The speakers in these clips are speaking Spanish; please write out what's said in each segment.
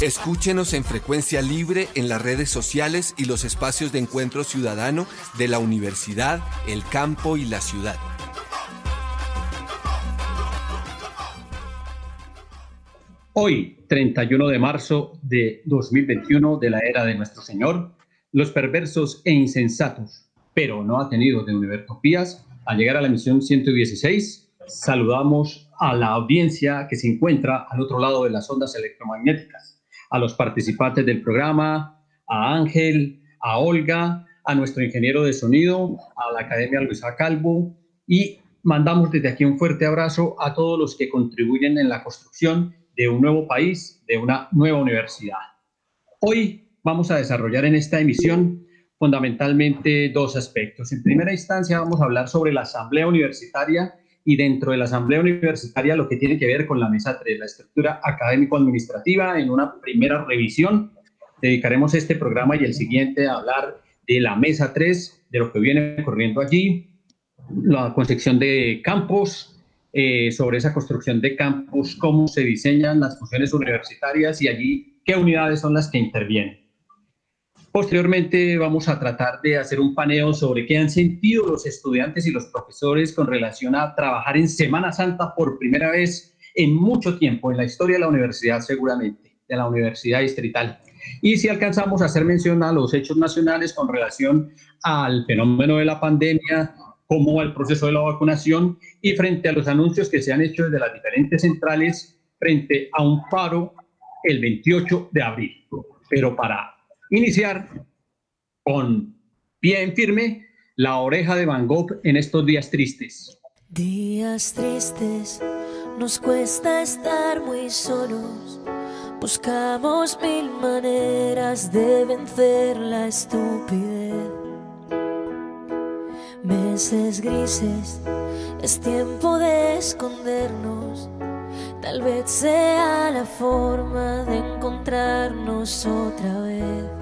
Escúchenos en frecuencia libre en las redes sociales y los espacios de encuentro ciudadano de la universidad, el campo y la ciudad. Hoy, 31 de marzo de 2021 de la era de nuestro Señor, los perversos e insensatos, pero no atenidos de Univertopías, al llegar a la misión 116, saludamos a la audiencia que se encuentra al otro lado de las ondas electromagnéticas, a los participantes del programa, a Ángel, a Olga, a nuestro ingeniero de sonido, a la Academia Luisa Calvo y mandamos desde aquí un fuerte abrazo a todos los que contribuyen en la construcción de un nuevo país, de una nueva universidad. Hoy vamos a desarrollar en esta emisión fundamentalmente dos aspectos. En primera instancia vamos a hablar sobre la asamblea universitaria y dentro de la asamblea universitaria lo que tiene que ver con la mesa 3, la estructura académico-administrativa. En una primera revisión dedicaremos este programa y el siguiente a hablar de la mesa 3, de lo que viene corriendo allí, la concepción de campos, eh, sobre esa construcción de campus, cómo se diseñan las funciones universitarias y allí qué unidades son las que intervienen. Posteriormente vamos a tratar de hacer un paneo sobre qué han sentido los estudiantes y los profesores con relación a trabajar en Semana Santa por primera vez en mucho tiempo en la historia de la universidad seguramente, de la universidad distrital. Y si alcanzamos a hacer mención a los hechos nacionales con relación al fenómeno de la pandemia, como el proceso de la vacunación y frente a los anuncios que se han hecho desde las diferentes centrales frente a un paro el 28 de abril. Pero para iniciar con pie en firme, la oreja de Van Gogh en estos días tristes. Días tristes, nos cuesta estar muy solos. Buscamos mil maneras de vencer la estupidez meses grises, es tiempo de escondernos. Tal vez sea la forma de encontrarnos otra vez.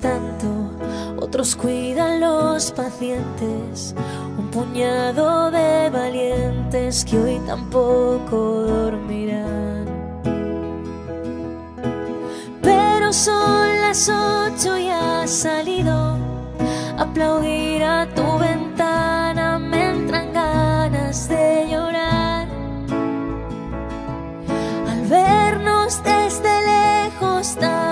Tanto, otros cuidan los pacientes, un puñado de valientes que hoy tampoco dormirán. son las ocho y has salido. Aplaudir a tu ventana me entran ganas de llorar. Al vernos desde lejos tan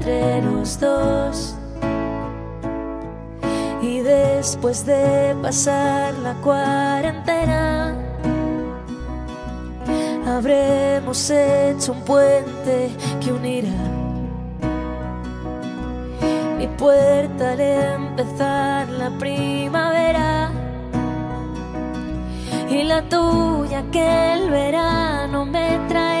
entre los dos. Y después de pasar la cuarentena, habremos hecho un puente que unirá mi puerta al empezar la primavera y la tuya que el verano me traerá.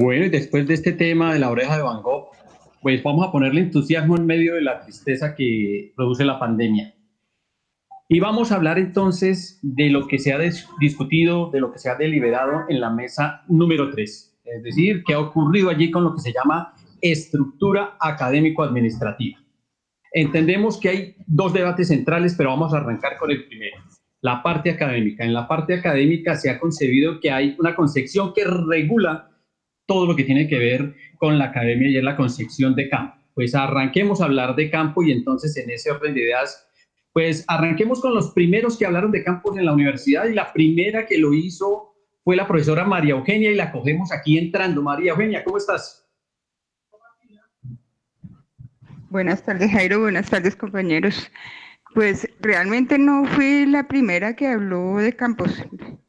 Bueno, y después de este tema de la oreja de Van Gogh, pues vamos a ponerle entusiasmo en medio de la tristeza que produce la pandemia. Y vamos a hablar entonces de lo que se ha discutido, de lo que se ha deliberado en la mesa número 3, es decir, qué ha ocurrido allí con lo que se llama estructura académico-administrativa. Entendemos que hay dos debates centrales, pero vamos a arrancar con el primero, la parte académica. En la parte académica se ha concebido que hay una concepción que regula todo lo que tiene que ver con la academia y es la concepción de campo. Pues arranquemos a hablar de campo y entonces en ese orden de ideas, pues arranquemos con los primeros que hablaron de campos en la universidad y la primera que lo hizo fue la profesora María Eugenia y la cogemos aquí entrando. María Eugenia, ¿cómo estás? Buenas tardes, Jairo. Buenas tardes, compañeros. Pues realmente no fui la primera que habló de campos.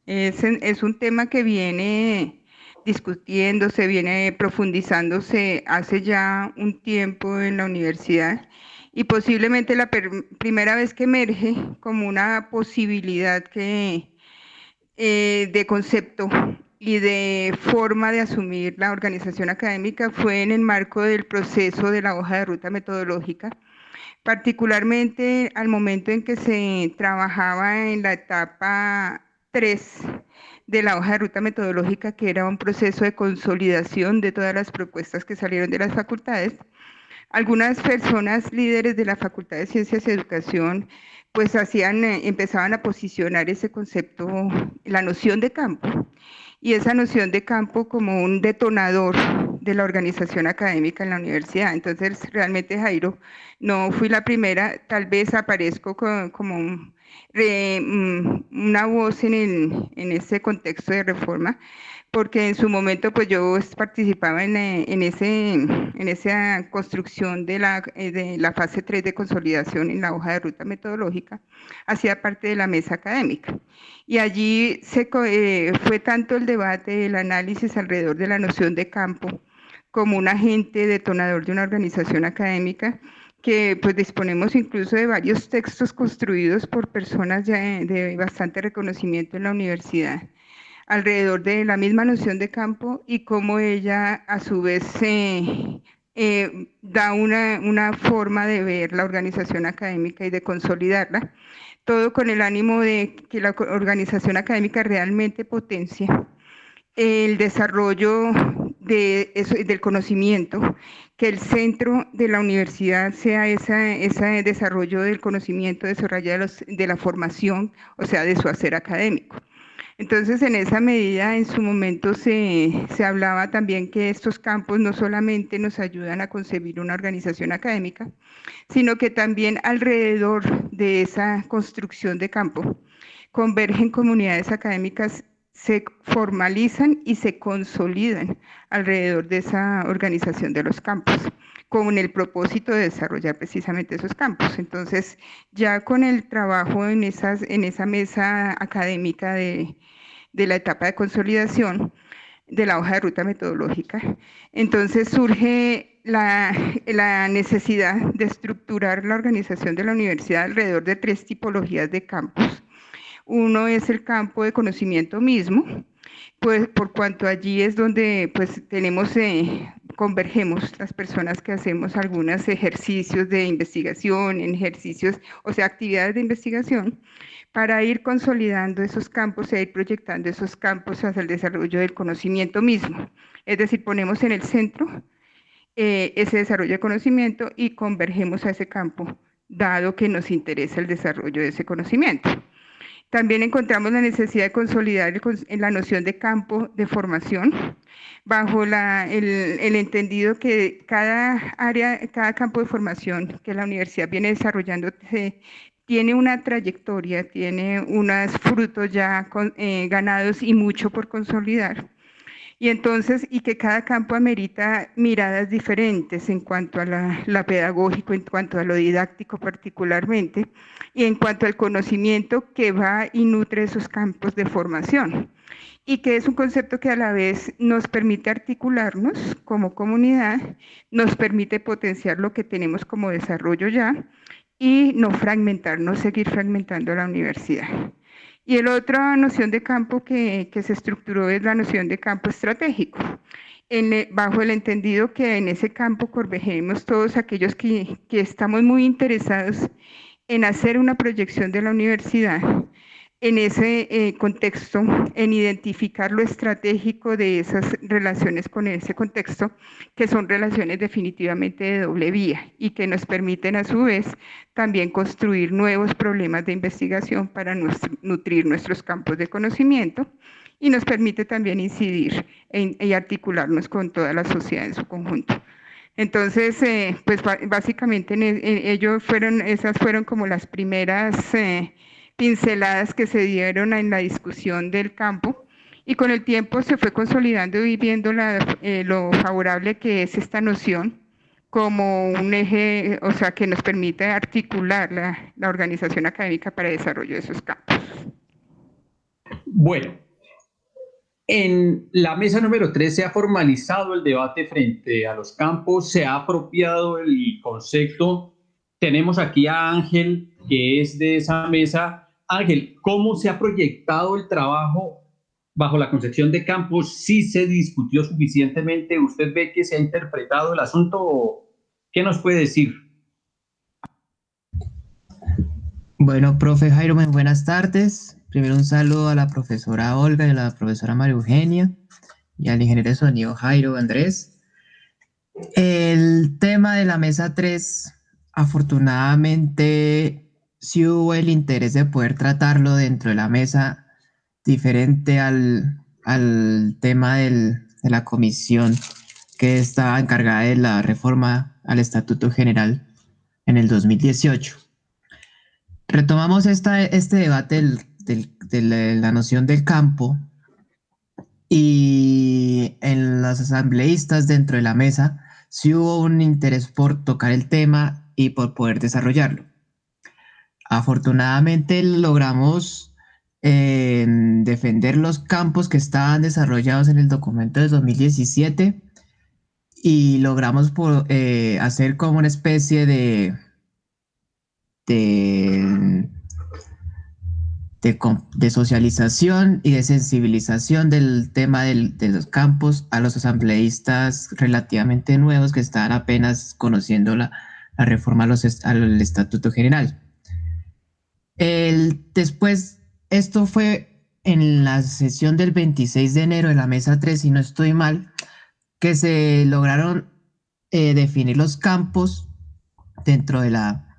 Es, es un tema que viene discutiéndose, viene profundizándose hace ya un tiempo en la universidad y posiblemente la primera vez que emerge como una posibilidad que, eh, de concepto y de forma de asumir la organización académica fue en el marco del proceso de la hoja de ruta metodológica, particularmente al momento en que se trabajaba en la etapa 3 de la hoja de ruta metodológica, que era un proceso de consolidación de todas las propuestas que salieron de las facultades. Algunas personas líderes de la Facultad de Ciencias y Educación pues hacían, eh, empezaban a posicionar ese concepto, la noción de campo, y esa noción de campo como un detonador de la organización académica en la universidad. Entonces, realmente, Jairo, no fui la primera, tal vez aparezco como un Mm, una voz en, el, en ese contexto de reforma, porque en su momento pues yo participaba en, eh, en, ese, en esa construcción de la, eh, de la fase 3 de consolidación en la hoja de ruta metodológica, hacía parte de la mesa académica. Y allí se, eh, fue tanto el debate, el análisis alrededor de la noción de campo como un agente detonador de una organización académica, que pues disponemos incluso de varios textos construidos por personas de, bastante reconocimiento en la universidad alrededor de la misma noción de campo y cómo ella a su vez eh, da una, una, forma de ver la organización académica y de consolidarla, todo con el ánimo de que la organización académica realmente potencia el desarrollo de eso, del conocimiento, que el centro de la universidad sea ese desarrollo del conocimiento, desarrollo de, los, de la formación, o sea, de su hacer académico. Entonces, en esa medida, en su momento se, se, hablaba también que estos campos no solamente nos ayudan a concebir una organización académica, sino que también alrededor de esa construcción de campo convergen comunidades académicas se formalizan y se consolidan alrededor de esa organización de los campos con el propósito de desarrollar precisamente esos campos. Entonces, ya con el trabajo en, esas, en esa mesa académica de, de la etapa de consolidación de la hoja de ruta metodológica, entonces surge la, la, necesidad de estructurar la organización de la universidad alrededor de tres tipologías de campos uno es el campo de conocimiento mismo, pues por cuanto allí es donde pues tenemos, eh, convergemos las personas que hacemos algunos ejercicios de investigación, ejercicios, o sea, actividades de investigación, para ir consolidando esos campos e ir proyectando esos campos hacia el desarrollo del conocimiento mismo. Es decir, ponemos en el centro eh, ese desarrollo de conocimiento y convergemos a ese campo dado que nos interesa el desarrollo de ese conocimiento. También encontramos la necesidad de consolidar la noción de campo de formación bajo el, entendido que cada área, cada campo de formación que la universidad viene desarrollando tiene una trayectoria, tiene unos frutos ya eh, ganados y mucho por consolidar. Y entonces, y que cada campo amerita miradas diferentes en cuanto a la, pedagógico, en cuanto a lo didáctico particularmente, y en cuanto al conocimiento que va y nutre esos campos de formación. Y que es un concepto que a la vez nos permite articularnos como comunidad, nos permite potenciar lo que tenemos como desarrollo ya, y no fragmentar, no seguir fragmentando la universidad. Y la otra noción de campo que, que, se estructuró es la noción de campo estratégico, en, bajo el entendido que en ese campo convergemos todos aquellos que, que estamos muy interesados en hacer una proyección de la universidad en ese eh, contexto, en identificar lo estratégico de esas relaciones con ese contexto, que son relaciones definitivamente de doble vía y que nos permiten a su vez también construir nuevos problemas de investigación para nutrir nuestros campos de conocimiento y nos permite también incidir y articularnos con toda la sociedad en su conjunto. Entonces, eh, pues básicamente ellos fueron, esas fueron como las primeras... Eh, pinceladas que se dieron en la discusión del campo y con el tiempo se fue consolidando y viendo eh, lo favorable que es esta noción como un eje, o sea, que nos permite articular la, la organización académica para el desarrollo de esos campos. Bueno, en la mesa número 3 se ha formalizado el debate frente a los campos, se ha apropiado el concepto. Tenemos aquí a Ángel, que es de esa mesa, Ángel, ¿cómo se ha proyectado el trabajo bajo la concepción de campos? ¿Sí se discutió suficientemente? ¿Usted ve que se ha interpretado el asunto? ¿Qué nos puede decir? Bueno, profe Jairo, buenas tardes. Primero un saludo a la profesora Olga y a la profesora María Eugenia y al ingeniero de sonido Jairo Andrés. El tema de la mesa 3, afortunadamente si hubo el interés de poder tratarlo dentro de la mesa diferente al, tema de la comisión que estaba encargada de la reforma al Estatuto General en el 2018. Retomamos esta, este debate de la noción del campo y en las asambleístas dentro de la mesa sí hubo un interés por tocar el tema y por poder desarrollarlo. Afortunadamente logramos eh, defender los campos que estaban desarrollados en el documento de 2017 y logramos eh, hacer como una especie de, de, socialización y de sensibilización del tema de los campos a los asambleístas relativamente nuevos que estaban apenas conociendo la, reforma al Estatuto General. El, después, esto fue en la sesión del 26 de enero de la mesa 3, si no estoy mal, que se lograron eh, definir los campos dentro, de la,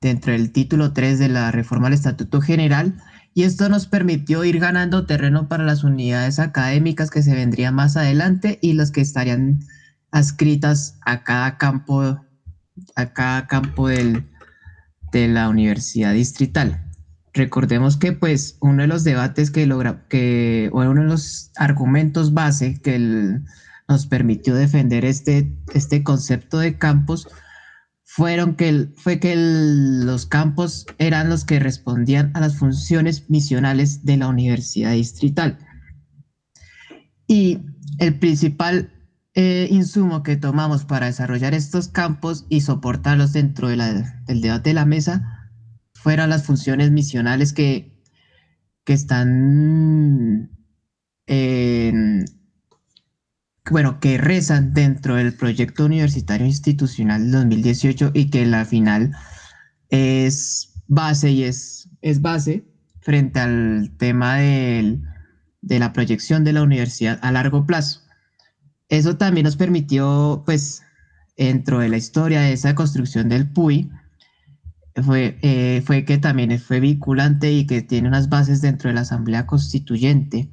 dentro del título 3 de la reforma al Estatuto General. Y esto nos permitió ir ganando terreno para las unidades académicas que se vendrían más adelante y las que estarían adscritas a cada campo, a cada campo del, de la universidad distrital. Recordemos que pues uno de los debates que logra, que, o uno de los argumentos base que nos permitió defender este, este concepto de campos fueron que fue que los campos eran los que respondían a las funciones misionales de la universidad distrital. Y el principal eh, insumo que tomamos para desarrollar estos campos y soportarlos dentro de del debate de la mesa fueran las funciones misionales que, que están, bueno, que rezan dentro del proyecto universitario institucional del 2018 y que la final es base y es, es base frente al tema de la proyección de la universidad a largo plazo. Eso también nos permitió, pues, dentro de la historia de esa construcción del PUI, fue, eh, fue que también fue vinculante y que tiene unas bases dentro de la Asamblea Constituyente.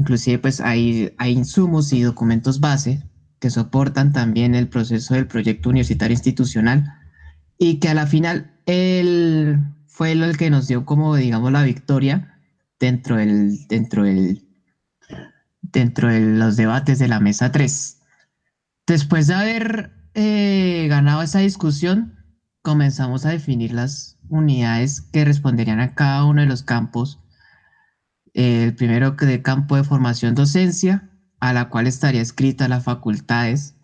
Inclusive pues hay, hay insumos y documentos base que soportan también el proceso del proyecto universitario institucional y que a la final él fue el que nos dio como digamos la victoria dentro del, dentro del, dentro de los debates de la mesa 3. Después de haber eh, ganado esa discusión, comenzamos a definir las unidades que responderían a cada uno de los campos. El primero de campo de formación docencia, a la cual estaría escrita las facultades.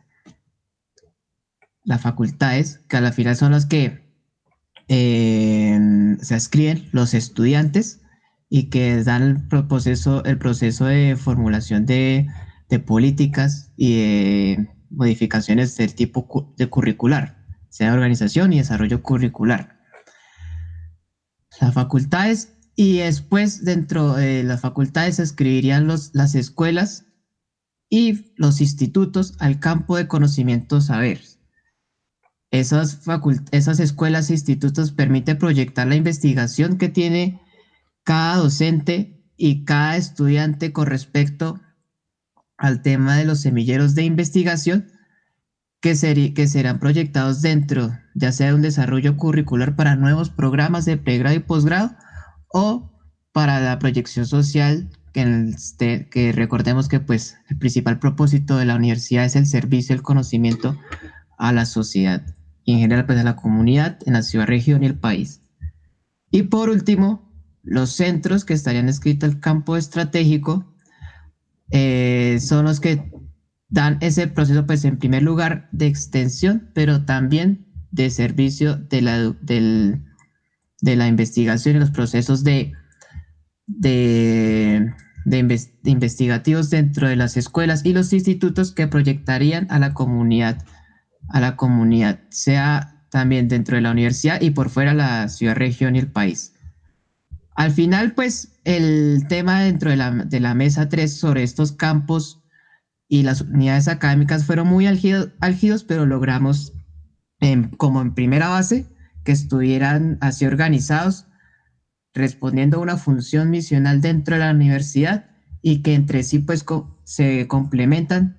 Las facultades, que a la final son las que eh, se escriben los estudiantes y que dan el proceso, el proceso de formulación de, de políticas y de modificaciones del tipo de curricular, sea organización y desarrollo curricular. Las facultades y después dentro de las facultades se escribirían los, las escuelas y los institutos al campo de conocimiento saberes. Esas, esas escuelas e institutos permiten proyectar la investigación que tiene cada docente y cada estudiante con respecto al tema de los semilleros de investigación que, serán proyectados dentro, ya sea de un desarrollo curricular para nuevos programas de pregrado y posgrado o para la proyección social, que, este, que recordemos que pues el principal propósito de la universidad es el servicio, el conocimiento a la sociedad y en general pues a la comunidad en la ciudad, región y el país. Y por último, los centros que estarían escritos al campo estratégico eh, son los que dan ese proceso, pues en primer lugar, de extensión, pero también de servicio de la, de la investigación y los procesos de, de, investigativos dentro de las escuelas y los institutos que proyectarían a la comunidad, a la comunidad, sea también dentro de la universidad y por fuera la ciudad, región y el país. Al final, pues, el tema dentro de la, de la mesa 3 sobre estos campos y las unidades académicas fueron muy álgidos, pero logramos, como en primera base, que estuvieran así organizados, respondiendo a una función misional dentro de la universidad y que entre sí pues se complementan,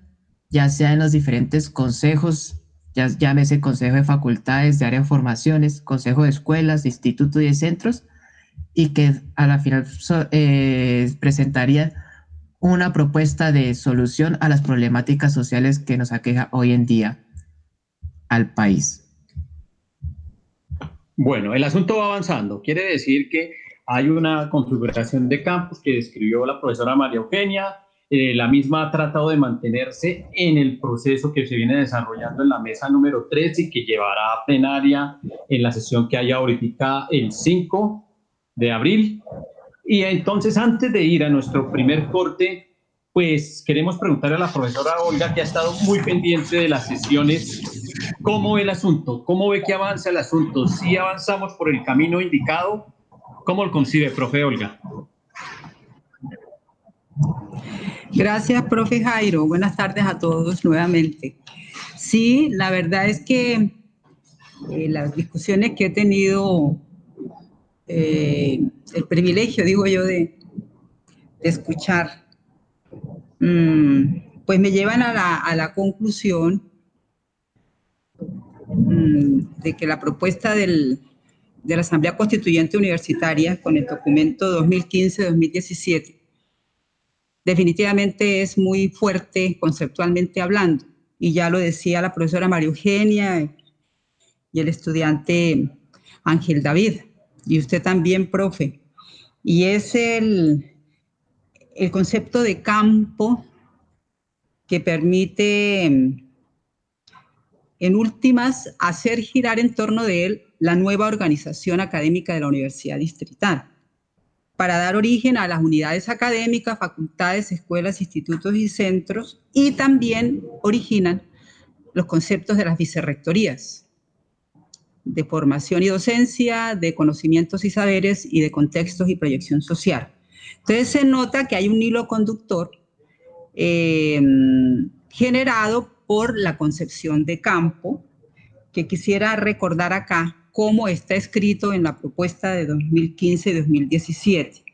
ya sea en los diferentes consejos, ya llámese consejo de facultades, de área de formaciones, consejo de escuelas, institutos y de centros, y que a la final eh, presentaría una propuesta de solución a las problemáticas sociales que nos aqueja hoy en día al país. Bueno, el asunto va avanzando. Quiere decir que hay una configuración de campos que describió la profesora María Eugenia. Eh, la misma ha tratado de mantenerse en el proceso que se viene desarrollando en la mesa número 3 y que llevará a plenaria en la sesión que haya ahorita el 5 de abril. Y entonces, antes de ir a nuestro primer corte, pues queremos preguntarle a la profesora Olga, que ha estado muy pendiente de las sesiones, ¿cómo ve el asunto? ¿Cómo ve que avanza el asunto? ¿Si avanzamos por el camino indicado? ¿Cómo lo concibe, profe Olga? Gracias, profe Jairo. Buenas tardes a todos nuevamente. Sí, la verdad es que eh, las discusiones que he tenido eh, el privilegio, digo yo, de, escuchar, pues me llevan a la, conclusión mm, de que la propuesta de la Asamblea Constituyente Universitaria con el documento 2015-2017 definitivamente es muy fuerte conceptualmente hablando. Y ya lo decía la profesora María Eugenia y el estudiante Ángel David y usted también, profe. Y es el, el concepto de campo que permite, en últimas, hacer girar en torno de él la nueva organización académica de la Universidad Distrital, para dar origen a las unidades académicas, facultades, escuelas, institutos y centros, y también originan los conceptos de las vicerrectorías, de formación y docencia, de conocimientos y saberes y de contextos y proyección social. Entonces se nota que hay un hilo conductor eh, generado por la concepción de campo que quisiera recordar acá cómo está escrito en la propuesta de 2015 y 2017.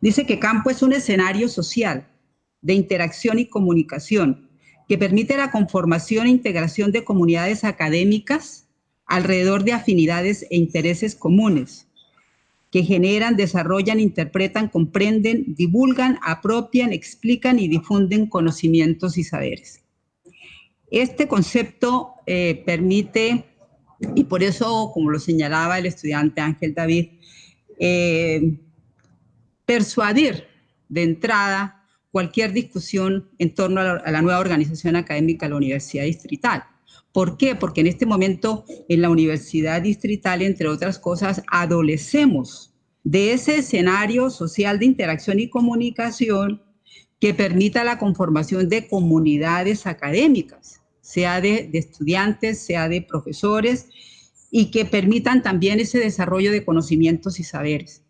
Dice que campo es un escenario social de interacción y comunicación que permite la conformación e integración de comunidades académicas alrededor de afinidades e intereses comunes que generan, desarrollan, interpretan, comprenden, divulgan, apropian, explican y difunden conocimientos y saberes. Este concepto eh, permite, y por eso, como lo señalaba el estudiante Ángel David, eh, persuadir de entrada cualquier discusión en torno a la, nueva organización académica de la Universidad Distrital. ¿Por qué? Porque en este momento en la Universidad Distrital, entre otras cosas, adolecemos de ese escenario social de interacción y comunicación que permita la conformación de comunidades académicas, sea de, de estudiantes, sea de profesores, y que permitan también ese desarrollo de conocimientos y saberes.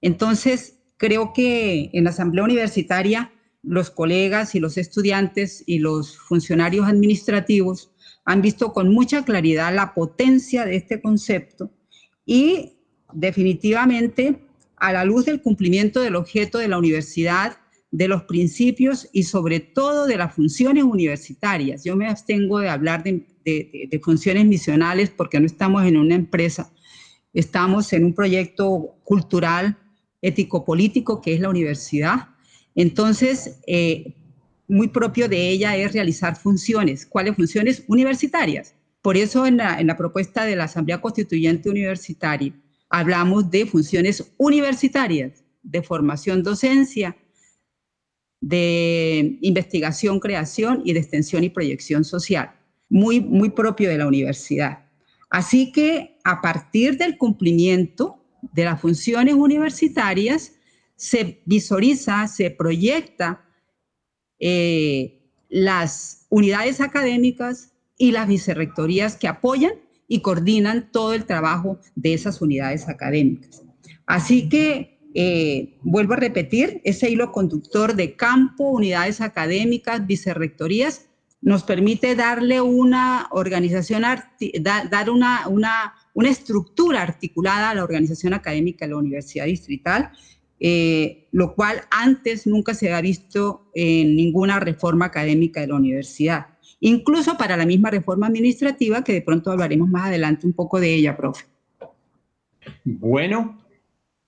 Entonces, creo que en la Asamblea Universitaria los colegas y los estudiantes y los funcionarios administrativos han visto con mucha claridad la potencia de este concepto y definitivamente a la luz del cumplimiento del objeto de la universidad, de los principios y sobre todo de las funciones universitarias. Yo me abstengo de hablar de, de funciones misionales porque no estamos en una empresa, estamos en un proyecto cultural ético-político que es la universidad. Entonces, eh, muy propio de ella es realizar funciones. ¿Cuáles funciones? Universitarias. Por eso en la, en la propuesta de la Asamblea Constituyente Universitaria hablamos de funciones universitarias, de formación docencia, de investigación, creación y de extensión y proyección social, muy, muy propio de la universidad. Así que a partir del cumplimiento de las funciones universitarias se visualiza, se proyecta eh, las unidades académicas y las vicerrectorías que apoyan y coordinan todo el trabajo de esas unidades académicas. Así que, eh, vuelvo a repetir, ese hilo conductor de campo, unidades académicas, vicerrectorías, nos permite darle una organización, dar una, una una estructura articulada a la organización académica de la Universidad Distrital, eh, lo cual antes nunca se había visto en ninguna reforma académica de la universidad, incluso para la misma reforma administrativa, que de pronto hablaremos más adelante un poco de ella, profe. Bueno,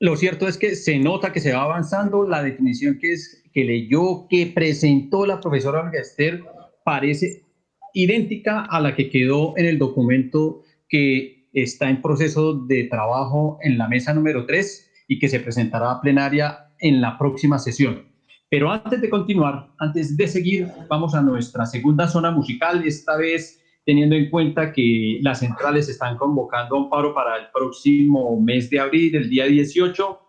lo cierto es que se nota que se va avanzando, la definición que, es, que leyó, que presentó la profesora Olga Esther, parece idéntica a la que quedó en el documento que está en proceso de trabajo en la mesa número 3 y que se presentará a plenaria en la próxima sesión. Pero antes de continuar, antes de seguir, vamos a nuestra segunda zona musical, esta vez teniendo en cuenta que las centrales están convocando a un paro para el próximo mes de abril, el día 18,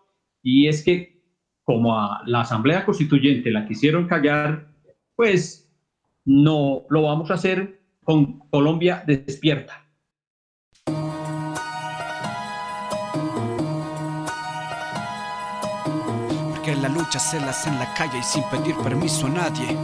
y es que como a la Asamblea Constituyente la quisieron callar, pues no lo vamos a hacer con Colombia despierta. La lucha hace en la calle y sin pedir permiso a nadie.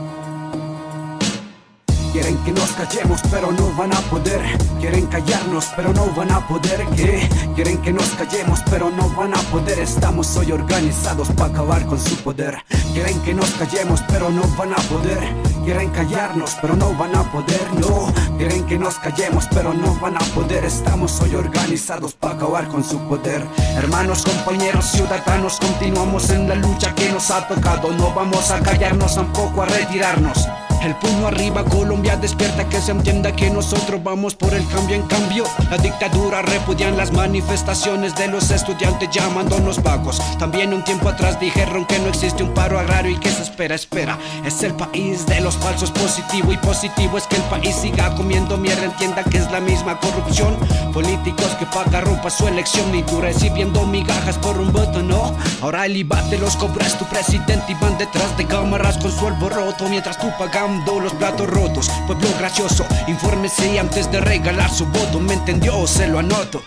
Quieren que nos callemos, pero no van a poder. Quieren callarnos, pero no van a poder. ¿Qué? Quieren que nos callemos, pero no van a poder. Estamos hoy organizados para acabar con su poder. Quieren que nos callemos, pero no van a poder. Quieren callarnos, pero no van a poder. No, quieren que nos callemos, pero no van a poder. Estamos hoy organizados para acabar con su poder. Hermanos, compañeros, ciudadanos, continuamos en la lucha que nos ha tocado. No vamos a callarnos, tampoco a retirarnos. El puño arriba, Colombia despierta que se entienda que nosotros vamos por el cambio en cambio. La dictadura repudian las manifestaciones de los estudiantes llamándonos vagos. También un tiempo atrás dijeron que no existe un paro agrario y que se espera, espera. Es el país de los falsos positivo y positivo es que el país siga comiendo mierda, entienda que es la misma corrupción. Políticos que pagan ropa su elección y tú recibiendo migajas por un voto, no. Ahora el IVA te los cobras tu presidente y van detrás de cámaras con su alboroto mientras tú pagas los platos rotos. Pueblo gracioso, infórmese antes de regalar su voto. ¿Me entendió? Se lo anoto.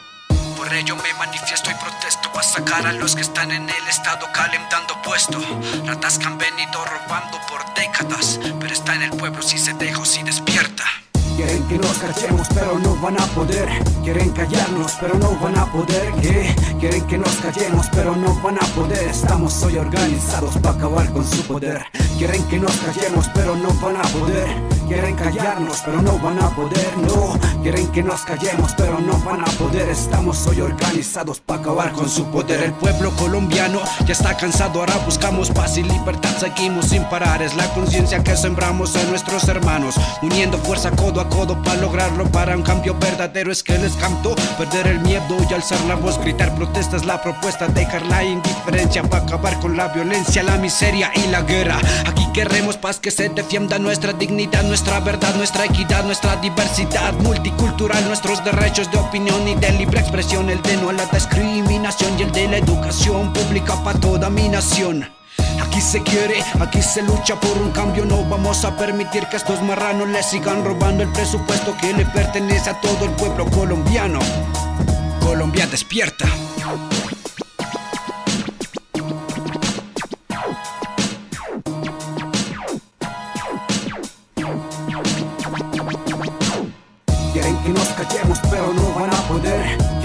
Por ello me manifiesto y protesto para sacar a los que están en el estado calentando puesto. Ratas que han venido robando por décadas, pero está en el pueblo si se deja o si despierta. Quieren que nos callemos, pero no van a poder. Quieren callarnos, pero no van a poder. ¿Qué? Quieren que nos callemos, pero no van a poder. Estamos hoy organizados para acabar con su poder. Quieren que nos callemos, pero no van a poder. Quieren callarnos, pero no van a poder, no. Quieren que nos callemos, pero no van a poder. Estamos hoy organizados para acabar con su poder. El pueblo colombiano ya está cansado, ahora buscamos paz y libertad. Seguimos sin parar, es la conciencia que sembramos en nuestros hermanos. Uniendo fuerza codo a codo para lograrlo, para un cambio verdadero. Es que les cantó perder el miedo y alzar la voz, gritar protestas. La propuesta, dejar la indiferencia para acabar con la violencia, la miseria y la guerra. Aquí queremos paz que se defienda nuestra dignidad nuestra verdad, nuestra equidad, nuestra diversidad multicultural, nuestros derechos de opinión y de libre expresión, el de no a la discriminación y el de la educación pública para toda mi nación. Aquí se quiere, aquí se lucha por un cambio. No vamos a permitir que estos marranos le sigan robando el presupuesto que le pertenece a todo el pueblo colombiano. Colombia despierta.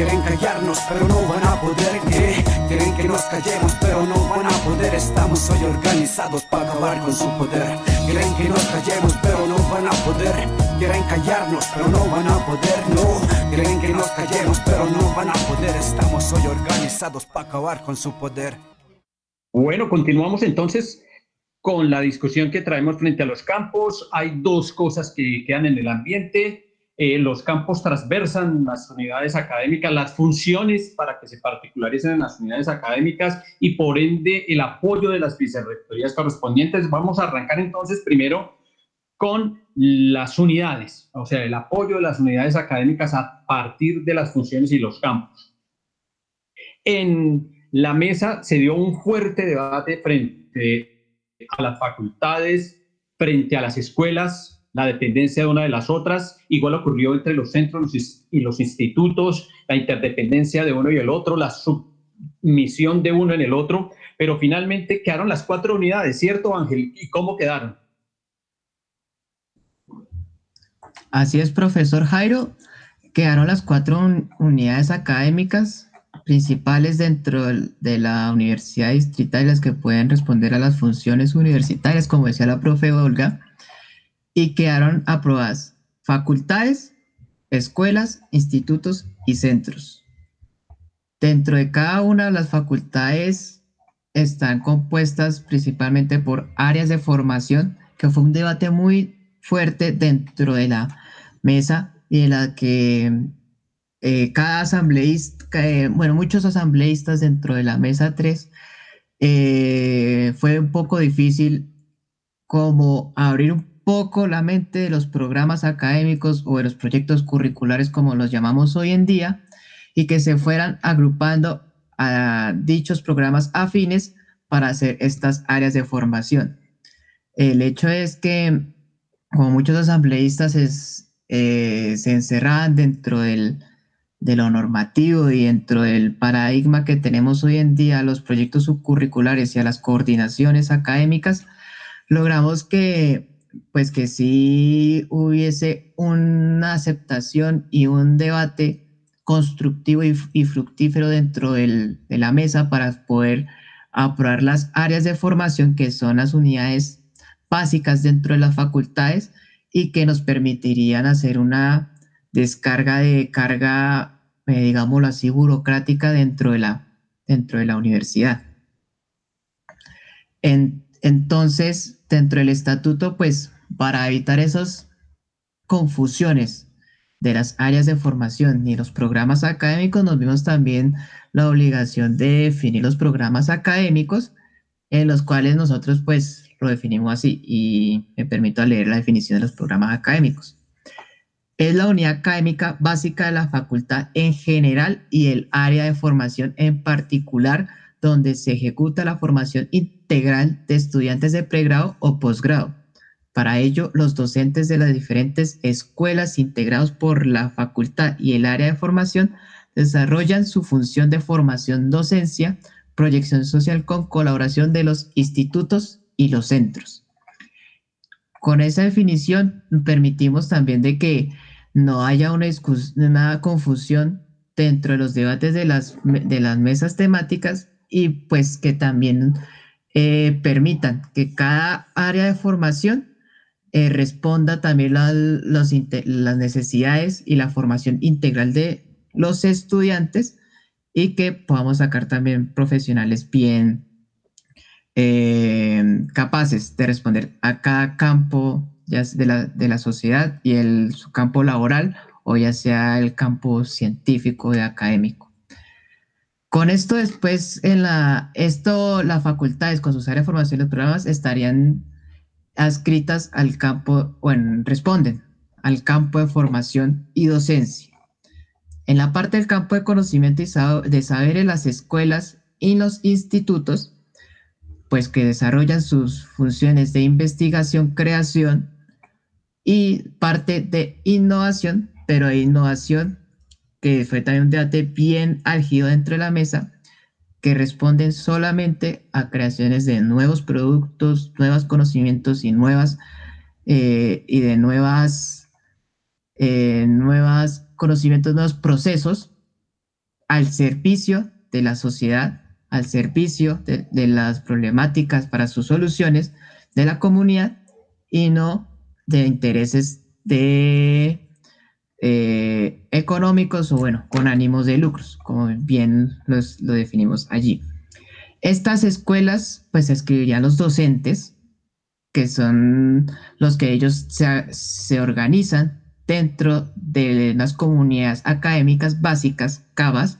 Quieren callarnos, pero no van a poder. Quieren que nos callemos, pero no van a poder. Estamos hoy organizados para acabar con su poder. Quieren que nos callemos, pero no van a poder. Quieren callarnos, pero no van a poder. No, quieren que nos callemos, pero no van a poder. Estamos hoy organizados para acabar con su poder. Bueno, continuamos entonces con la discusión que traemos frente a los campos. Hay dos cosas que quedan en el ambiente eh, los campos transversan las unidades académicas, las funciones para que se particularicen en las unidades académicas y por ende el apoyo de las vicerrectorías correspondientes. Vamos a arrancar entonces primero con las unidades, o sea, el apoyo de las unidades académicas a partir de las funciones y los campos. En la mesa se dio un fuerte debate frente a las facultades, frente a las escuelas, la dependencia de una de las otras. Igual ocurrió entre los centros y los institutos, la interdependencia de uno y el otro, la submisión de uno en el otro, pero finalmente quedaron las cuatro unidades, ¿cierto, Ángel? ¿Y cómo quedaron? Así es, profesor Jairo. Quedaron las cuatro unidades académicas principales dentro de la universidad distrital, las que pueden responder a las funciones universitarias, como decía la profe Olga y quedaron aprobadas facultades, escuelas, institutos y centros. Dentro de cada una de las facultades están compuestas principalmente por áreas de formación, que fue un debate muy fuerte dentro de la mesa y en la que eh, cada asambleísta, eh, bueno, muchos asambleístas dentro de la mesa 3, eh, fue un poco difícil como abrir un poco la mente de los programas académicos o de los proyectos curriculares como los llamamos hoy en día y que se fueran agrupando a dichos programas afines para hacer estas áreas de formación. El hecho es que, como muchos asambleístas eh, se encerraban dentro del, de lo normativo y dentro del paradigma que tenemos hoy en día, los proyectos subcurriculares y a las coordinaciones académicas, logramos que pues que sí hubiese una aceptación y un debate constructivo y, fructífero dentro de la mesa para poder aprobar las áreas de formación que son las unidades básicas dentro de las facultades y que nos permitirían hacer una descarga de carga, eh, digámoslo así, burocrática dentro de la, dentro de la universidad. entonces, dentro del estatuto, pues para evitar esas confusiones de las áreas de formación y los programas académicos, nos vimos también la obligación de definir los programas académicos en los cuales nosotros pues lo definimos así y me permito leer la definición de los programas académicos. Es la unidad académica básica de la facultad en general y el área de formación en particular donde se ejecuta la formación integral de estudiantes de pregrado o posgrado. Para ello, los docentes de las diferentes escuelas integrados por la facultad y el área de formación desarrollan su función de formación docencia, proyección social con colaboración de los institutos y los centros. con esa definición permitimos también de que no haya una, confusión dentro de los debates de las, de las mesas temáticas y pues que también eh, permitan que cada área de formación eh, responda también a las necesidades y la formación integral de los estudiantes y que podamos sacar también profesionales bien eh, capaces de responder a cada campo ya de, la, de la sociedad y el, su campo laboral o ya sea el campo científico y académico. Con esto después, en la, esto, las facultades con sus áreas de formación y los programas estarían adscritas al campo, bueno, responden al campo de formación y docencia. En la parte del campo de conocimiento y de saber en las escuelas y los institutos, pues que desarrollan sus funciones de investigación, creación y parte de innovación, pero hay innovación que fue también un debate bien álgido dentro de la mesa, que responden solamente a creaciones de nuevos productos, nuevos conocimientos y nuevas eh, y de nuevas, eh, conocimientos, nuevos procesos al servicio de la sociedad, al servicio de las problemáticas para sus soluciones de la comunidad y no de intereses de eh, económicos o bueno, con ánimos de lucros, como bien lo definimos allí. Estas escuelas pues escribirían los docentes, que son los que ellos se, organizan dentro de las comunidades académicas básicas, CABAS,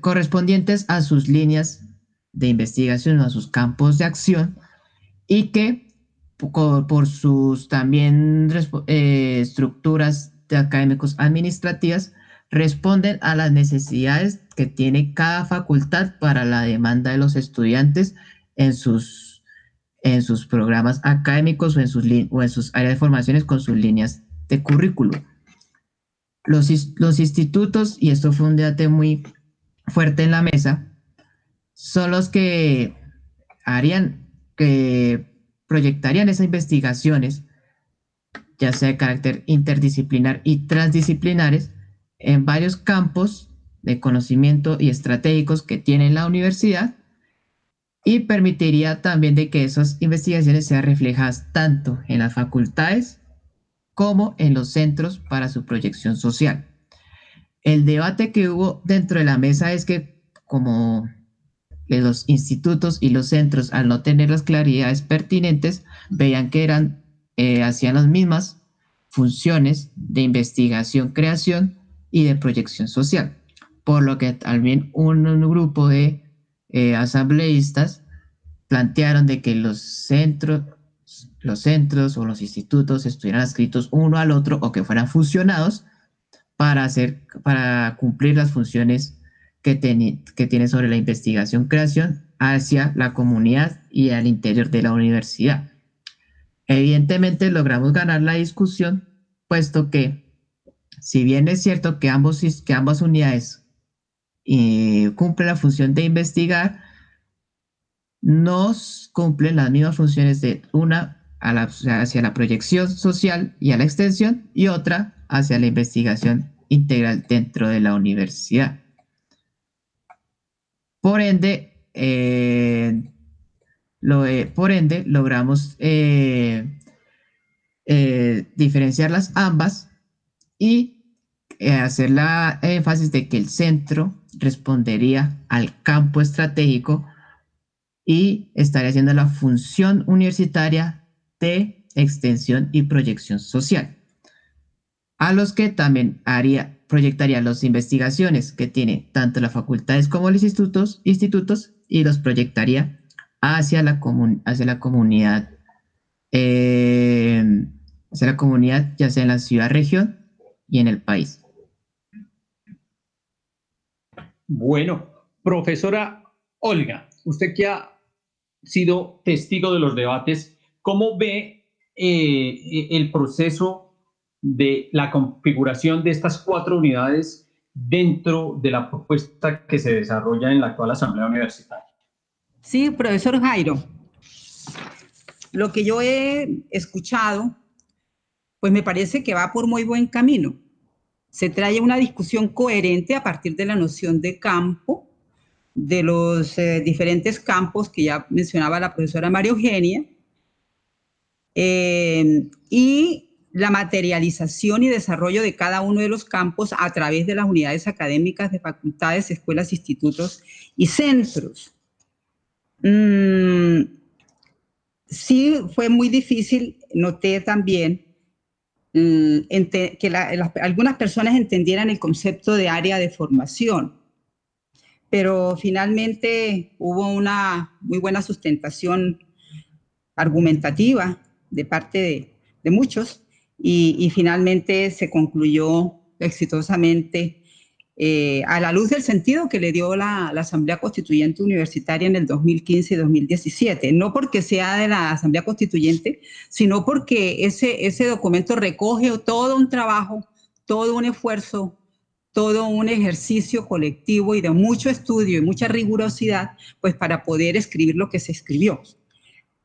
correspondientes a sus líneas de investigación, a sus campos de acción, y que por, sus también eh, estructuras de académicos administrativas, responden a las necesidades que tiene cada facultad para la demanda de los estudiantes en sus, en sus programas académicos o en sus, o en sus áreas de formaciones con sus líneas de currículo. Los, los institutos, y esto fue un debate muy fuerte en la mesa, son los que harían que proyectarían esas investigaciones, ya sea de carácter interdisciplinar y transdisciplinares, en varios campos de conocimiento y estratégicos que tiene la universidad y permitiría también de que esas investigaciones sean reflejadas tanto en las facultades como en los centros para su proyección social. El debate que hubo dentro de la mesa es que como los institutos y los centros, al no tener las claridades pertinentes, veían que eran, eh, hacían las mismas funciones de investigación, creación y de proyección social. Por lo que también un, grupo de eh, asambleístas plantearon de que los centros, los centros o los institutos estuvieran adscritos uno al otro o que fueran fusionados para, hacer, para cumplir las funciones que, que tiene sobre la investigación-creación hacia la comunidad y al interior de la universidad. Evidentemente logramos ganar la discusión, puesto que si bien es cierto que, ambos, que ambas unidades eh, cumplen la función de investigar, nos cumplen las mismas funciones de una hacia la proyección social y a la extensión y otra hacia la investigación integral dentro de la universidad. Por ende, eh, eh, por ende logramos eh, diferenciarlas ambas y hacer la énfasis de que el centro respondería al campo estratégico y estaría haciendo la función universitaria de extensión y proyección social, a los que también haría proyectaría las investigaciones que tiene tanto las facultades como los institutos, institutos y los proyectaría hacia la, hacia la comunidad, eh, hacia la comunidad, ya sea en la ciudad, región y en el país. Bueno, profesora Olga, usted que ha sido testigo de los debates, ¿cómo ve eh, el proceso de la configuración de estas cuatro unidades dentro de la propuesta que se desarrolla en la actual Asamblea Universitaria. Sí, profesor Jairo. lo que yo he escuchado, pues me parece que va por muy buen camino. Se trae una discusión coherente a partir de la noción de campo, de los eh, diferentes campos que ya mencionaba la profesora María Eugenia, eh, y la materialización y desarrollo de cada uno de los campos a través de las unidades académicas de facultades, escuelas, institutos y centros. Mm, sí fue muy difícil, noté también, mm, que algunas personas entendieran el concepto de área de formación, pero finalmente hubo una muy buena sustentación argumentativa de parte de muchos y, finalmente se concluyó exitosamente eh, a la luz del sentido que le dio la, Asamblea Constituyente Universitaria en el 2015 y 2017, no porque sea de la Asamblea Constituyente, sino porque ese, ese documento recoge todo un trabajo, todo un esfuerzo, todo un ejercicio colectivo y de mucho estudio y mucha rigurosidad, pues para poder escribir lo que se escribió.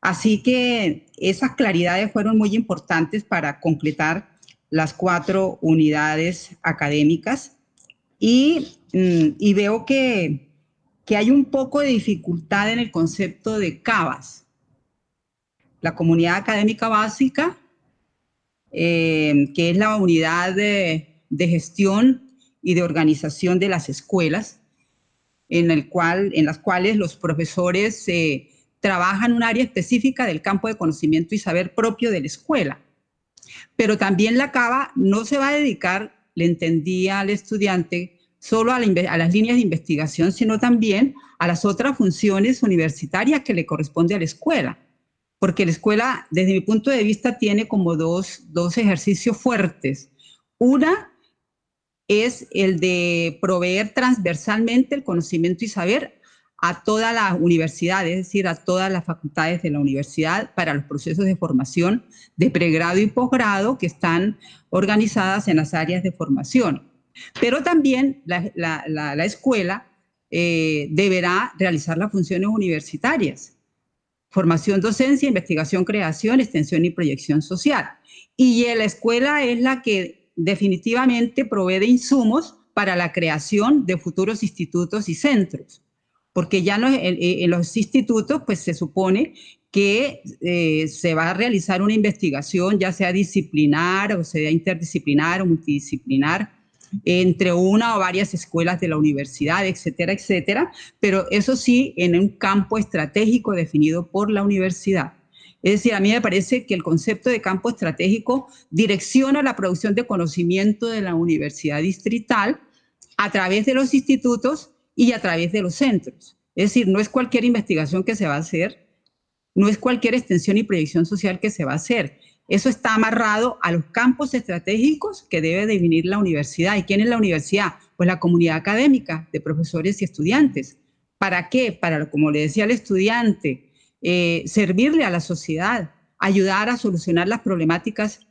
Así que esas claridades fueron muy importantes para completar las cuatro unidades académicas y, mm, veo que, hay un poco de dificultad en el concepto de CABAS. La comunidad académica básica, eh, que es la unidad de, gestión y de organización de las escuelas, en, el cual, en las cuales los profesores se trabaja en un área específica del campo de conocimiento y saber propio de la escuela. Pero también la CABA no se va a dedicar, le entendía al estudiante, solo a, las líneas de investigación, sino también a las otras funciones universitarias que le corresponde a la escuela. Porque la escuela, desde mi punto de vista, tiene como dos, dos ejercicios fuertes. Una es el de proveer transversalmente el conocimiento y saber a toda la universidad, es decir, a todas las facultades de la universidad para los procesos de formación de pregrado y posgrado que están organizadas en las áreas de formación. Pero también la, escuela eh, deberá realizar las funciones universitarias, formación, docencia, investigación, creación, extensión y proyección social. Y la escuela es la que definitivamente provee de insumos para la creación de futuros institutos y centros porque ya en, los institutos pues se supone que eh, se va a realizar una investigación, ya sea disciplinar o sea interdisciplinar o multidisciplinar, entre una o varias escuelas de la universidad, etcétera, etcétera, pero eso sí en un campo estratégico definido por la universidad. Es decir, a mí me parece que el concepto de campo estratégico direcciona la producción de conocimiento de la universidad distrital a través de los institutos y a través de los centros. Es decir, no es cualquier investigación que se va a hacer, no es cualquier extensión y proyección social que se va a hacer. Eso está amarrado a los campos estratégicos que debe definir la universidad. ¿Y quién es la universidad? Pues la comunidad académica de profesores y estudiantes. ¿Para qué? Para, como le decía al estudiante, eh, servirle a la sociedad, ayudar a solucionar las problemáticas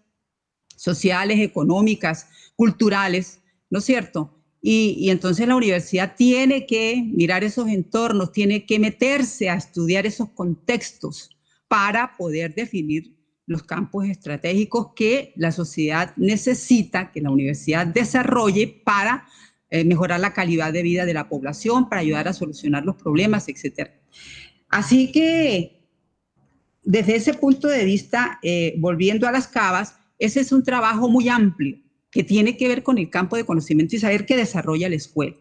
sociales, económicas, culturales, ¿no es cierto? Y, entonces la universidad tiene que mirar esos entornos, tiene que meterse a estudiar esos contextos para poder definir los campos estratégicos que la sociedad necesita que la universidad desarrolle para eh, mejorar la calidad de vida de la población, para ayudar a solucionar los problemas, etc. Así que desde ese punto de vista, eh, volviendo a las cavas, ese es un trabajo muy amplio que tiene que ver con el campo de conocimiento y saber que desarrolla la escuela.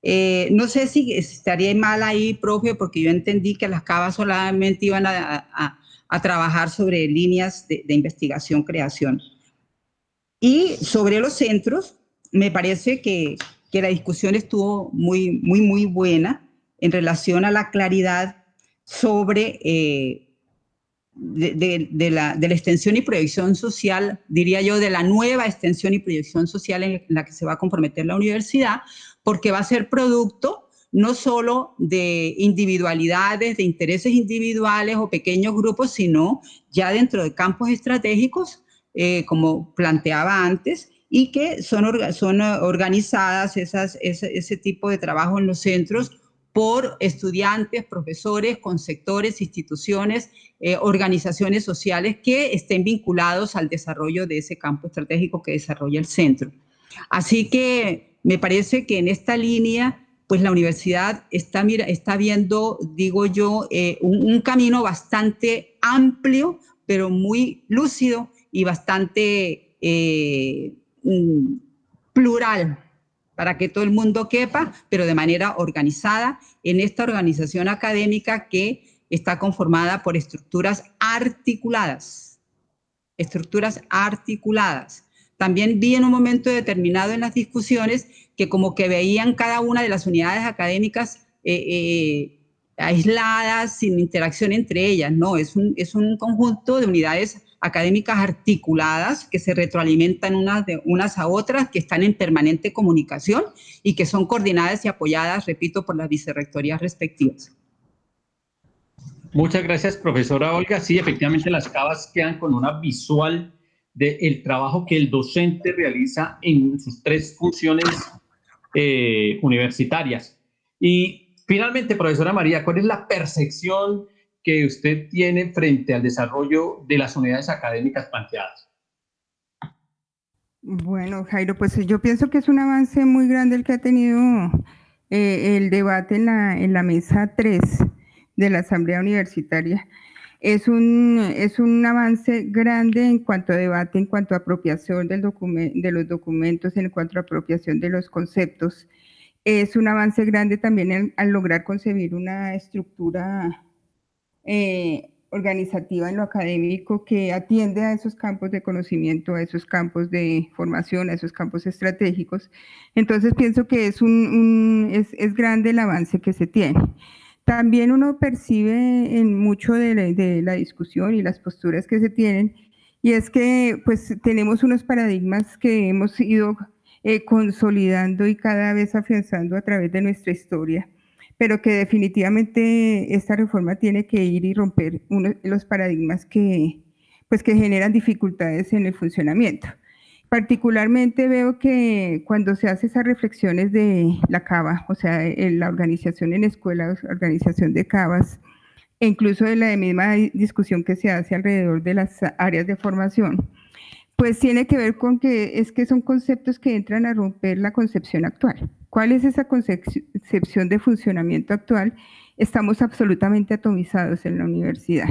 Eh, no sé si estaría mal ahí, profe, porque yo entendí que las CABAS solamente iban a, trabajar sobre líneas de, investigación, creación. Y sobre los centros, me parece que, la discusión estuvo muy, muy, muy buena en relación a la claridad sobre eh, de, la, extensión y proyección social, diría yo, de la nueva extensión y proyección social en la que se va a comprometer la universidad, porque va a ser producto no solo de individualidades, de intereses individuales o pequeños grupos, sino ya dentro de campos estratégicos, eh, como planteaba antes, y que son, son organizadas esas, ese, ese tipo de trabajo en los centros por estudiantes, profesores, con sectores, instituciones, eh, organizaciones sociales que estén vinculados al desarrollo de ese campo estratégico que desarrolla el centro. Así que me parece que en esta línea, pues la universidad está, mira, está viendo, digo yo, eh, un, camino bastante amplio, pero muy lúcido y bastante eh, mm, plural para que todo el mundo quepa, pero de manera organizada en esta organización académica que está conformada por estructuras articuladas. Estructuras articuladas. También vi en un momento determinado en las discusiones que como que veían cada una de las unidades académicas eh, eh, aisladas, sin interacción entre ellas. No, es un, es un conjunto de unidades académicas articuladas que se retroalimentan unas, de, unas a otras, que están en permanente comunicación y que son coordinadas y apoyadas, repito, por las vicerrectorías respectivas. Muchas gracias, profesora Olga. Sí, efectivamente las CABAS quedan con una visual del trabajo que el docente realiza en sus tres funciones eh, universitarias. Y finalmente, profesora María, ¿cuál es la percepción que usted tiene frente al desarrollo de las unidades académicas planteadas? Bueno, Jairo, pues yo pienso que es un avance muy grande el que ha tenido eh, el debate en la, en la mesa 3 de la Asamblea Universitaria. Es un, es un avance grande en cuanto a debate, en cuanto a apropiación del de los documentos, en cuanto a apropiación de los conceptos. Es un avance grande también al lograr concebir una estructura eh, organizativa en lo académico que atiende a esos campos de conocimiento, a esos campos de formación, a esos campos estratégicos. Entonces pienso que es, un, es, es, grande el avance que se tiene. También uno percibe en mucho de la, de discusión y las posturas que se tienen, y es que pues tenemos unos paradigmas que hemos ido eh, consolidando y cada vez afianzando a través de nuestra historia pero que definitivamente esta reforma tiene que ir y romper uno, los paradigmas que, pues, que generan dificultades en el funcionamiento. Particularmente veo que cuando se hace esas reflexiones de la CABA, o sea, la organización en escuelas, organización de CABAS, e incluso de la misma discusión que se hace alrededor de las áreas de formación, pues tiene que ver con que es que son conceptos que entran a romper la concepción actual. ¿Cuál es esa concepción de funcionamiento actual? Estamos absolutamente atomizados en la universidad.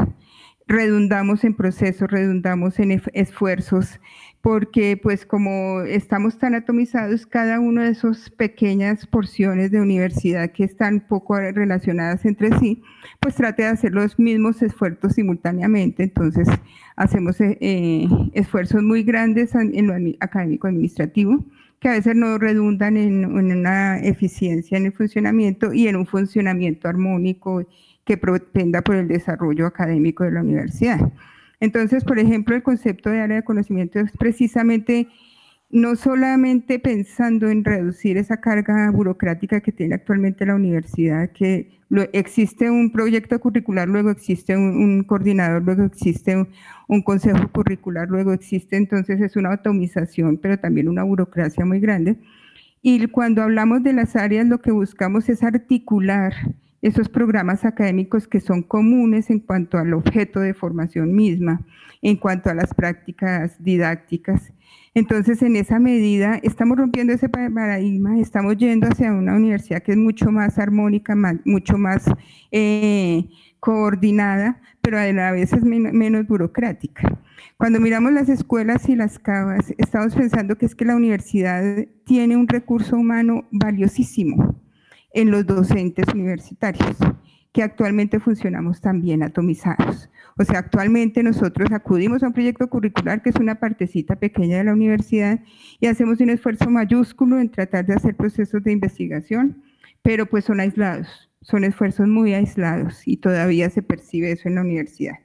Redundamos en procesos, redundamos en esfuerzos, porque pues como estamos tan atomizados, cada una de esas pequeñas porciones de universidad que están poco relacionadas entre sí, pues trate de hacer los mismos esfuerzos simultáneamente. Entonces, hacemos eh, eh, esfuerzos muy grandes en lo académico administrativo, que a veces no redundan en, una eficiencia en el funcionamiento y en un funcionamiento armónico que propenda por el desarrollo académico de la universidad. Entonces, por ejemplo, el concepto de área de conocimiento es precisamente no solamente pensando en reducir esa carga burocrática que tiene actualmente la universidad, que existe un proyecto curricular, luego existe un, coordinador, luego existe un, consejo curricular, luego existe, entonces es una atomización, pero también una burocracia muy grande. Y cuando hablamos de las áreas, lo que buscamos es articular esos programas académicos que son comunes en cuanto al objeto de formación misma, en cuanto a las prácticas didácticas. Entonces, en esa medida, estamos rompiendo ese paradigma, estamos yendo hacia una universidad que es mucho más armónica, mucho más eh, coordinada, pero a la vez es menos burocrática. Cuando miramos las escuelas y las cavas, estamos pensando que es que la universidad tiene un recurso humano valiosísimo en los docentes universitarios, que actualmente funcionamos también atomizados. O sea, actualmente nosotros acudimos a un proyecto curricular que es una partecita pequeña de la universidad y hacemos un esfuerzo mayúsculo en tratar de hacer procesos de investigación, pero pues son aislados, son esfuerzos muy aislados y todavía se percibe eso en la universidad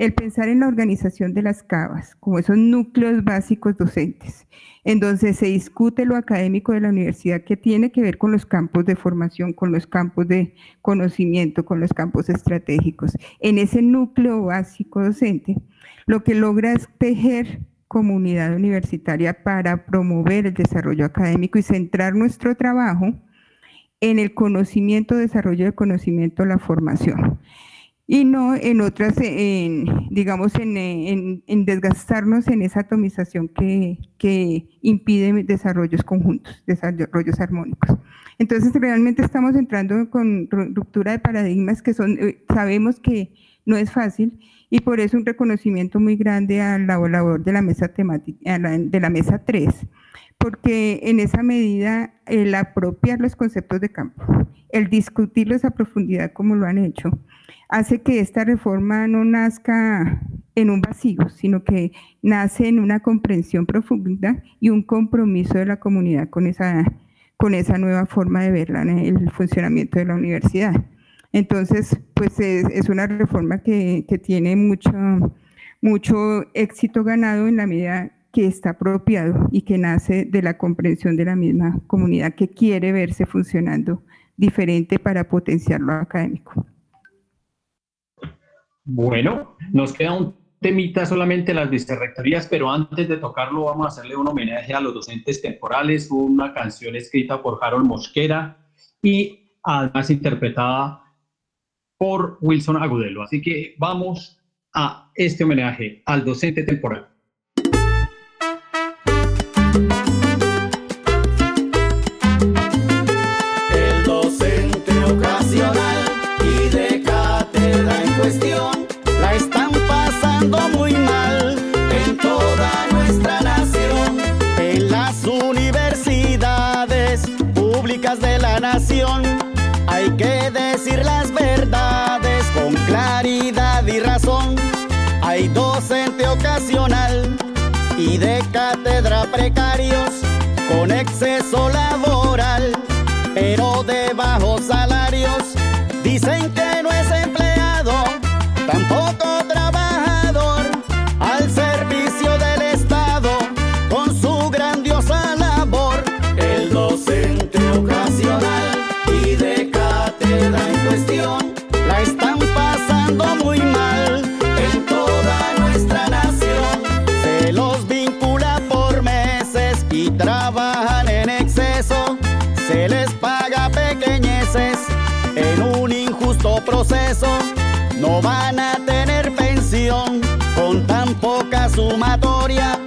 el pensar en la organización de las cavas como esos núcleos básicos docentes, en donde se discute lo académico de la universidad que tiene que ver con los campos de formación, con los campos de conocimiento, con los campos estratégicos. En ese núcleo básico docente, lo que logra es tejer comunidad universitaria para promover el desarrollo académico y centrar nuestro trabajo en el conocimiento, desarrollo de conocimiento, la formación y no en otras, en, digamos, en, desgastarnos en esa atomización que, que impide desarrollos conjuntos, desarrollos armónicos. Entonces, realmente estamos entrando con ruptura de paradigmas que son, eh, sabemos que no es fácil y por eso un reconocimiento muy grande al labor de la mesa temática, de la mesa 3, porque en esa medida el apropiar los conceptos de campo, el discutirlos a profundidad como lo han hecho, hace que esta reforma no nazca en un vacío, sino que nace en una comprensión profunda y un compromiso de la comunidad con esa, con esa nueva forma de ver el funcionamiento de la universidad. Entonces, pues es, una reforma que, que, tiene mucho, mucho éxito ganado en la medida que está apropiado y que nace de la comprensión de la misma comunidad que quiere verse funcionando diferente para potenciar lo académico. Bueno, nos queda un temita solamente las vicerrectorías, pero antes de tocarlo vamos a hacerle un homenaje a los docentes temporales, una canción escrita por Harold Mosquera y además interpretada por Wilson Agudelo. Así que vamos a este homenaje al docente temporal. De cátedra precarios con exceso laboral, pero de bajos salarios. Dicen que No van a tener pensión con tan poca sumatoria,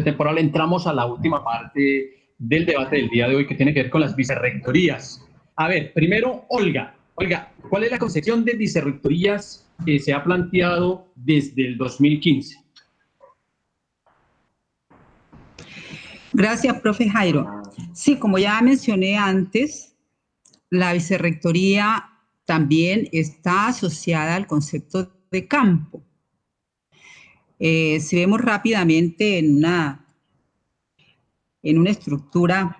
temporal entramos a la última parte del debate del día de hoy que tiene que ver con las vicerrectorías. A ver, primero, Olga. Olga, ¿cuál es la concepción de vicerrectorías que se ha planteado desde el 2015? Gracias, profe Jairo. Sí, como ya mencioné antes, la vicerrectoría también está asociada al concepto de campo. Eh, si vemos rápidamente en una, en una estructura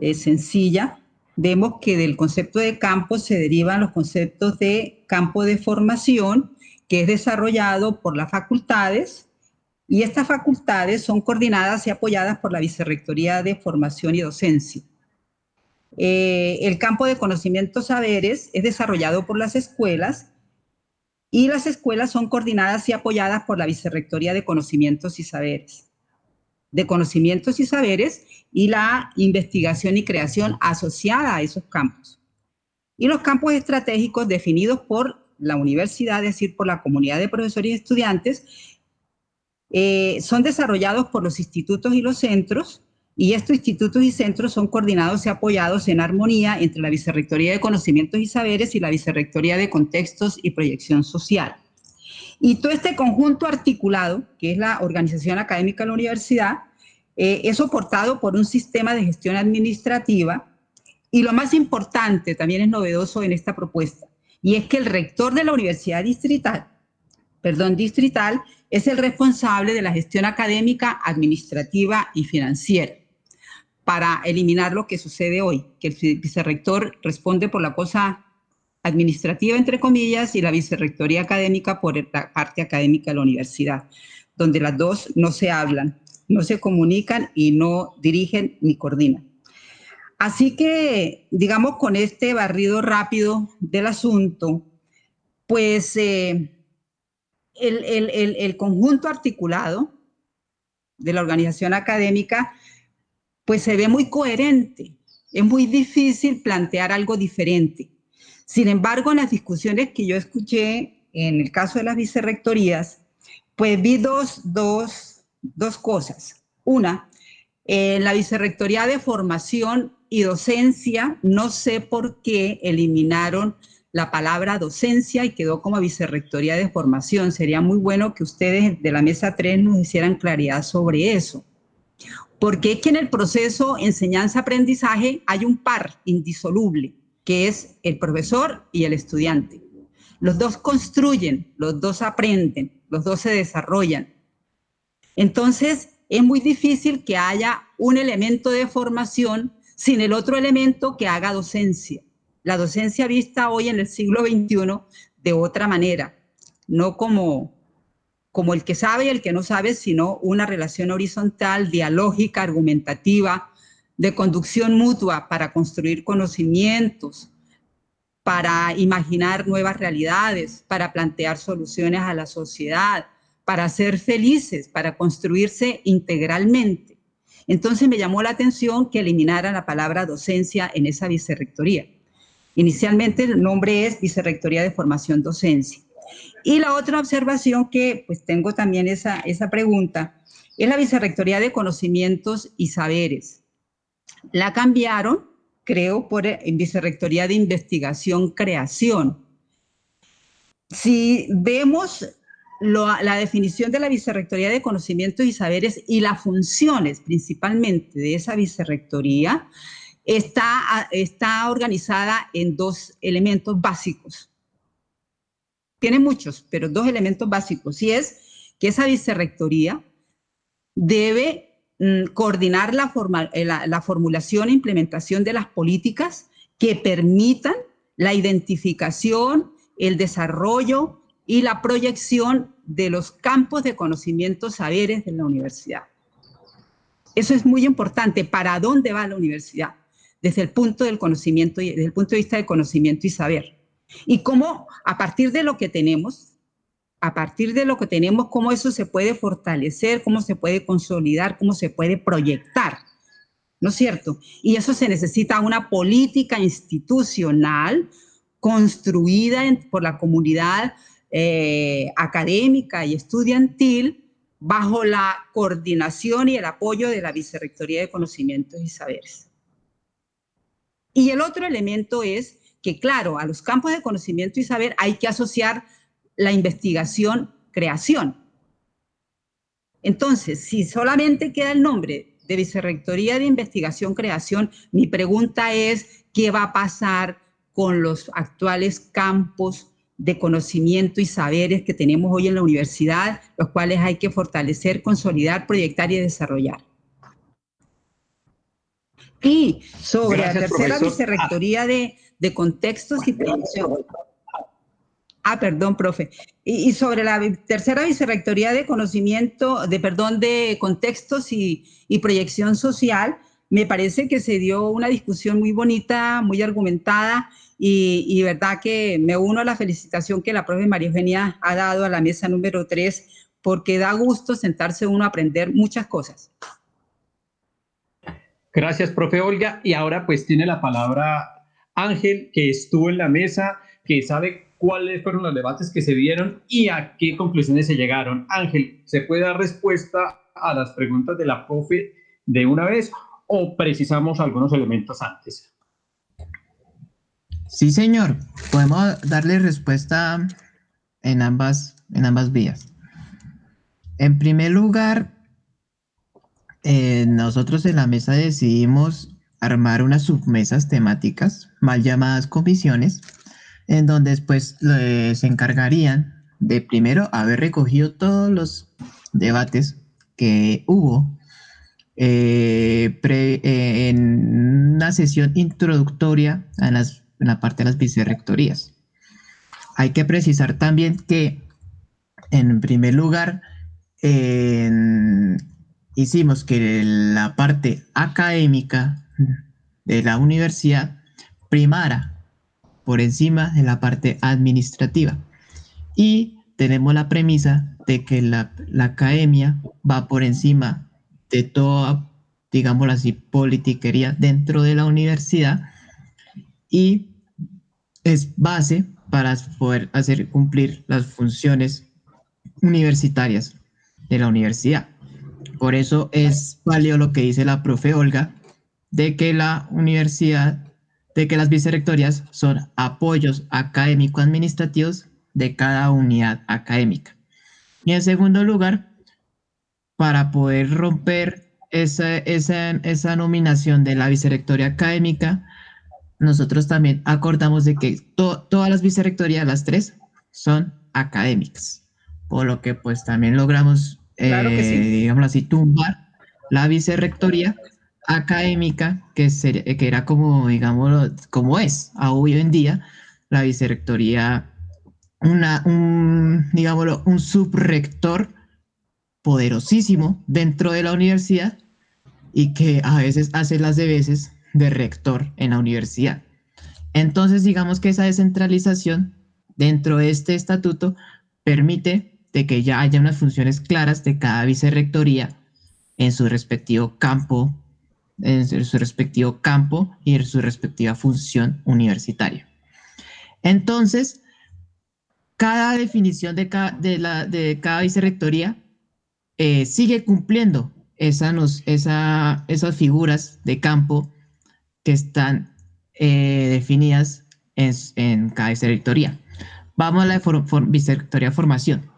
eh, sencilla, vemos que del concepto de campo se derivan los conceptos de campo de formación, que es desarrollado por las facultades, y estas facultades son coordinadas y apoyadas por la Vicerrectoría de Formación y Docencia. Eh, el campo de conocimientos saberes es desarrollado por las escuelas y las escuelas son coordinadas y apoyadas por la Vicerrectoría de Conocimientos y Saberes. De conocimientos y saberes y la investigación y creación asociada a esos campos. Y los campos estratégicos definidos por la universidad, es decir, por la comunidad de profesores y estudiantes, eh, son desarrollados por los institutos y los centros, y estos institutos y centros son coordinados y apoyados en armonía entre la Vicerrectoría de Conocimientos y Saberes y la Vicerrectoría de Contextos y Proyección Social. Y todo este conjunto articulado, que es la organización académica de la universidad, eh, es soportado por un sistema de gestión administrativa y lo más importante, también es novedoso en esta propuesta, y es que el rector de la universidad distrital, perdón, distrital, es el responsable de la gestión académica, administrativa y financiera para eliminar lo que sucede hoy, que el vicerrector responde por la cosa administrativa, entre comillas, y la vicerrectoría académica por la parte académica de la universidad, donde las dos no se hablan no se comunican y no dirigen ni coordinan. Así que, digamos, con este barrido rápido del asunto, pues eh, el, conjunto articulado de la organización académica, pues se ve muy coherente. Es muy difícil plantear algo diferente. Sin embargo, en las discusiones que yo escuché en el caso de las vicerrectorías, pues vi dos, dos dos cosas. Una, en la Vicerrectoría de Formación y Docencia, no sé por qué eliminaron la palabra docencia y quedó como Vicerrectoría de Formación. Sería muy bueno que ustedes de la mesa 3 nos hicieran claridad sobre eso. Porque es que en el proceso enseñanza-aprendizaje hay un par indisoluble, que es el profesor y el estudiante. Los dos construyen, los dos aprenden, los dos se desarrollan. Entonces, es muy difícil que haya un elemento de formación sin el otro elemento que haga docencia. La docencia vista hoy en el siglo XXI de otra manera, no como, como el que sabe y el que no sabe, sino una relación horizontal, dialógica, argumentativa, de conducción mutua para construir conocimientos, para imaginar nuevas realidades, para plantear soluciones a la sociedad, para ser felices, para construirse integralmente. Entonces me llamó la atención que eliminara la palabra docencia en esa vicerrectoría. Inicialmente el nombre es Vicerrectoría de Formación Docencia. Y la otra observación que pues tengo también esa, esa pregunta es la Vicerrectoría de Conocimientos y Saberes. La cambiaron, creo, por Vicerrectoría de Investigación Creación. Si vemos la definición de la vicerrectoría de conocimientos y saberes y las funciones principalmente de esa vicerrectoría está, está organizada en dos elementos básicos. Tiene muchos, pero dos elementos básicos. Y es que esa vicerrectoría debe mm, coordinar la, eh, la, la formulación e implementación de las políticas que permitan la identificación, el desarrollo y la proyección de los campos de conocimientos saberes de la universidad. Eso es muy importante. ¿Para dónde va la universidad? Desde el punto del conocimiento y desde el punto de vista del conocimiento y saber. Y cómo a partir de lo que tenemos, a partir de lo que tenemos, cómo eso se puede fortalecer, cómo se puede consolidar, cómo se puede proyectar. ¿No es cierto? Y eso se necesita una política institucional construida por la comunidad eh, académica y estudiantil bajo la coordinación y el apoyo de la Vicerrectoría de Conocimientos y Saberes. Y el otro elemento es que, claro, a los campos de conocimiento y saber hay que asociar la investigación-creación. Entonces, si solamente queda el nombre de Vicerrectoría de Investigación-Creación, mi pregunta es, ¿qué va a pasar con los actuales campos de conocimiento y saberes que tenemos hoy en la universidad, los cuales hay que fortalecer, consolidar, proyectar y desarrollar. Y sobre la tercera vicerrectoría de, de, contextos y proyección. Ah, perdón, profe. Y, sobre la tercera vicerrectoría de conocimiento, de perdón, de contextos y, proyección social, me parece que se dio una discusión muy bonita, muy argumentada y, verdad que me uno a la felicitación que la profe María Eugenia ha dado a la mesa número 3, porque da gusto sentarse uno a aprender muchas cosas. Gracias, profe Olga. Y ahora pues tiene la palabra Ángel, que estuvo en la mesa, que sabe cuáles fueron los debates que se dieron y a qué conclusiones se llegaron. Ángel, ¿se puede dar respuesta a las preguntas de la profe de una vez o precisamos algunos elementos antes? Sí, señor. Podemos darle respuesta en ambas, en ambas vías. En primer lugar, eh, nosotros en la mesa decidimos armar unas submesas temáticas, mal llamadas comisiones, en donde después se encargarían de primero haber recogido todos los debates que hubo eh, eh, en una sesión introductoria las en la parte de las vicerrectorías. Hay que precisar también que, en primer lugar, hicimos que la parte académica de la universidad primara por encima de la parte administrativa. Y tenemos la premisa de que la, la academia va por encima de toda, digámoslo así, politiquería dentro de la universidad y es base para poder hacer cumplir las funciones universitarias de la universidad. Por eso es válido lo que dice la profe Olga, de que la universidad, de que las vicerrectorías son apoyos académico-administrativos de cada unidad académica. Y en segundo lugar, para poder romper esa, esa, esa nominación de la vicerrectoría académica, nosotros también acordamos de que todas las vicerrectorías, las tres, son académicas, por lo que pues también logramos, eh, digamos así, tumbar la vicerrectoría académica, que, que era como, digamos, como es hoy en día, la vicerrectoría, una, un, digámoslo, un subrector poderosísimo dentro de la universidad y que a veces hace las de veces de rector en la universidad. Entonces, digamos que esa descentralización dentro de este estatuto permite de que ya haya unas funciones claras de cada vicerrectoría en su respectivo campo, en su respectivo campo y en su respectiva función universitaria. Entonces, cada definición de cada, de la, de cada vicerrectoría eh, sigue cumpliendo esa, esa, esas figuras de campo que están eh, definidas en, en, cada vicerrectoría. Vamos a la vicerrectoría formación.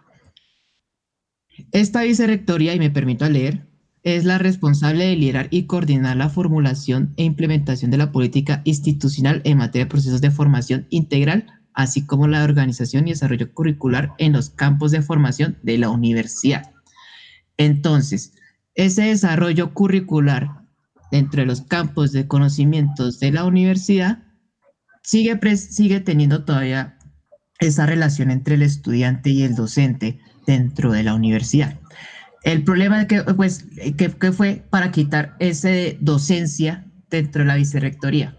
Esta vicerrectoría, y me permito leer, es la responsable de liderar y coordinar la formulación e implementación de la política institucional en materia de procesos de formación integral, así como la organización y desarrollo curricular en los campos de formación de la universidad. Entonces, ese desarrollo curricular entre los campos de conocimientos de la universidad, sigue, sigue teniendo todavía esa relación entre el estudiante y el docente dentro de la universidad. El problema que, pues, que, fue para quitar esa docencia dentro de la vicerrectoría.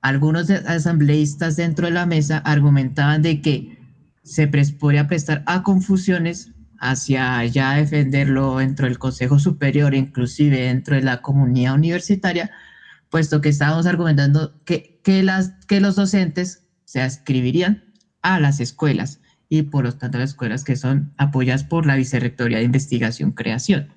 Algunos asambleístas dentro de la mesa argumentaban de que se podría prestar a confusiones hacia ya defenderlo dentro del Consejo Superior, inclusive dentro de la comunidad universitaria, puesto que estábamos argumentando que, que, las, que los docentes se ascribirían a las escuelas y por lo tanto las escuelas que son apoyadas por la Vicerrectoría de Investigación Creación.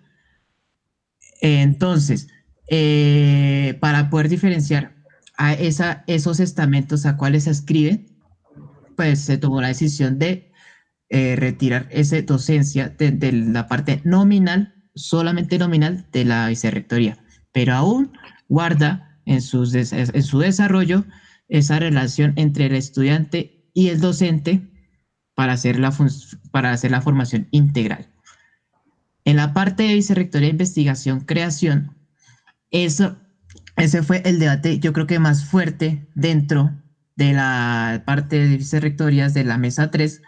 Entonces, eh, para poder diferenciar a esa, esos estamentos a cuáles se escriben, pues se tomó la decisión de eh, retirar esa docencia de, la parte nominal, solamente nominal de la vicerrectoría, pero aún guarda en, sus, en su desarrollo esa relación entre el estudiante y el docente para hacer la, para hacer la formación integral. En la parte de vicerrectoría de investigación, creación, eso, ese fue el debate, yo creo que más fuerte dentro de la parte de vicerrectorías de la mesa 3,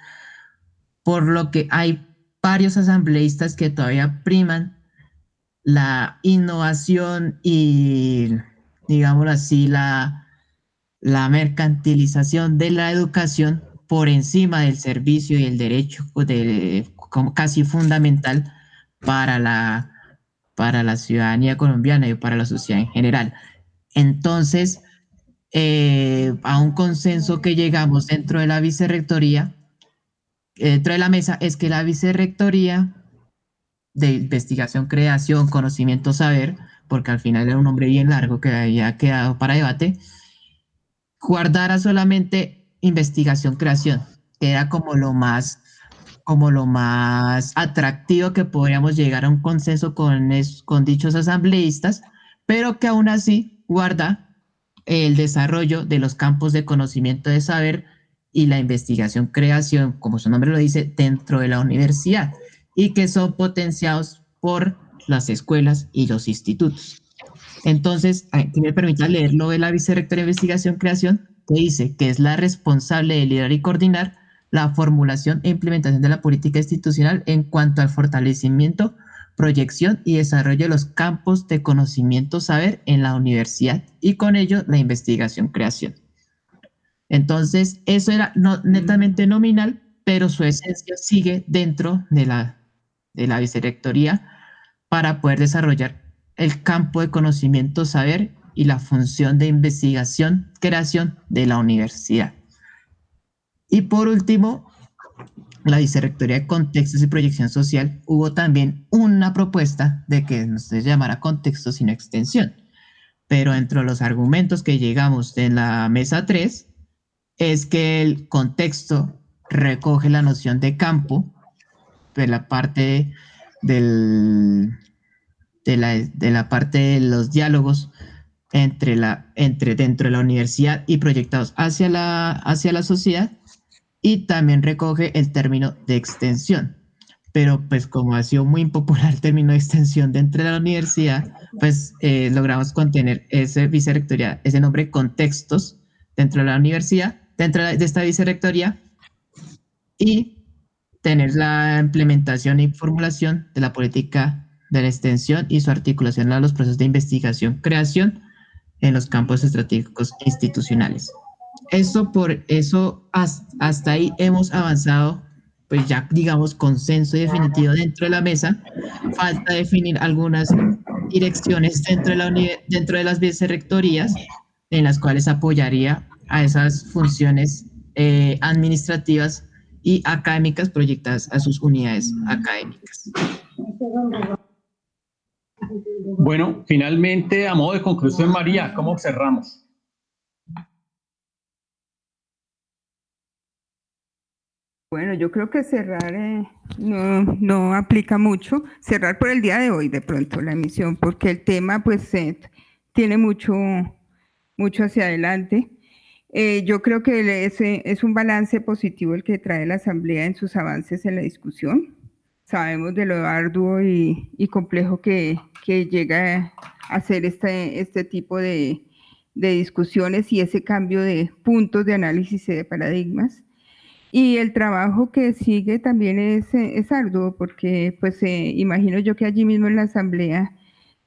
por lo que hay varios asambleístas que todavía priman la innovación y, digámoslo así, la, la mercantilización de la educación por encima del servicio y el derecho de, como casi fundamental para la, para la ciudadanía colombiana y para la sociedad en general. Entonces, eh, a un consenso que llegamos dentro de la vicerrectoría, dentro de la mesa, es que la vicerrectoría de investigación, creación, conocimiento, saber, porque al final era un nombre bien largo que había quedado para debate, guardara solamente investigación, creación, que era como lo más como lo más atractivo que podríamos llegar a un consenso con, con dichos asambleístas, pero que aún así guarda el desarrollo de los campos de conocimiento de saber y la investigación creación, como su nombre lo dice, dentro de la universidad y que son potenciados por las escuelas y los institutos. Entonces, que me permita leerlo de la vicerrectora de investigación creación, que dice que es la responsable de liderar y coordinar la formulación e implementación de la política institucional en cuanto al fortalecimiento, proyección y desarrollo de los campos de conocimiento saber en la universidad y con ello la investigación creación. Entonces, eso era no, netamente nominal, pero su esencia sigue dentro de la, de la vicerrectoría para poder desarrollar el campo de conocimiento saber y la función de investigación creación de la universidad. Y por último, la Vicerrectoría de Contextos y Proyección Social, hubo también una propuesta de que no se llamara contexto sino extensión. Pero entre los argumentos que llegamos en la mesa 3 es que el contexto recoge la noción de campo de la parte de, la, de la parte de los diálogos entre la, entre dentro de la universidad y proyectados hacia la, hacia la sociedad y también recoge el término de extensión. Pero pues como ha sido muy impopular el término de extensión dentro de la universidad, pues eh, logramos contener ese vicerrectoría, ese nombre contextos dentro de la universidad, dentro de esta vicerrectoría y tener la implementación y formulación de la política de la extensión y su articulación a los procesos de investigación, creación en los campos estratégicos institucionales. Eso por eso hasta ahí hemos avanzado, pues ya digamos consenso definitivo dentro de la mesa. Falta definir algunas direcciones dentro de, la dentro de las vicerrectorías en las cuales apoyaría a esas funciones eh, administrativas y académicas proyectadas a sus unidades académicas. Bueno, finalmente, a modo de conclusión, María, ¿cómo cerramos? Bueno, yo creo que cerrar eh, no, no, aplica mucho, cerrar por el día de hoy de pronto la emisión, porque el tema pues eh, tiene mucho, mucho hacia adelante. Eh, yo creo que es, es un balance positivo el que trae la Asamblea en sus avances en la discusión. Sabemos de lo arduo y, y complejo que, que, llega a ser este, este tipo de, de discusiones y ese cambio de puntos de análisis y de paradigmas. Y el trabajo que sigue también es, es arduo porque pues eh, imagino yo que allí mismo en la asamblea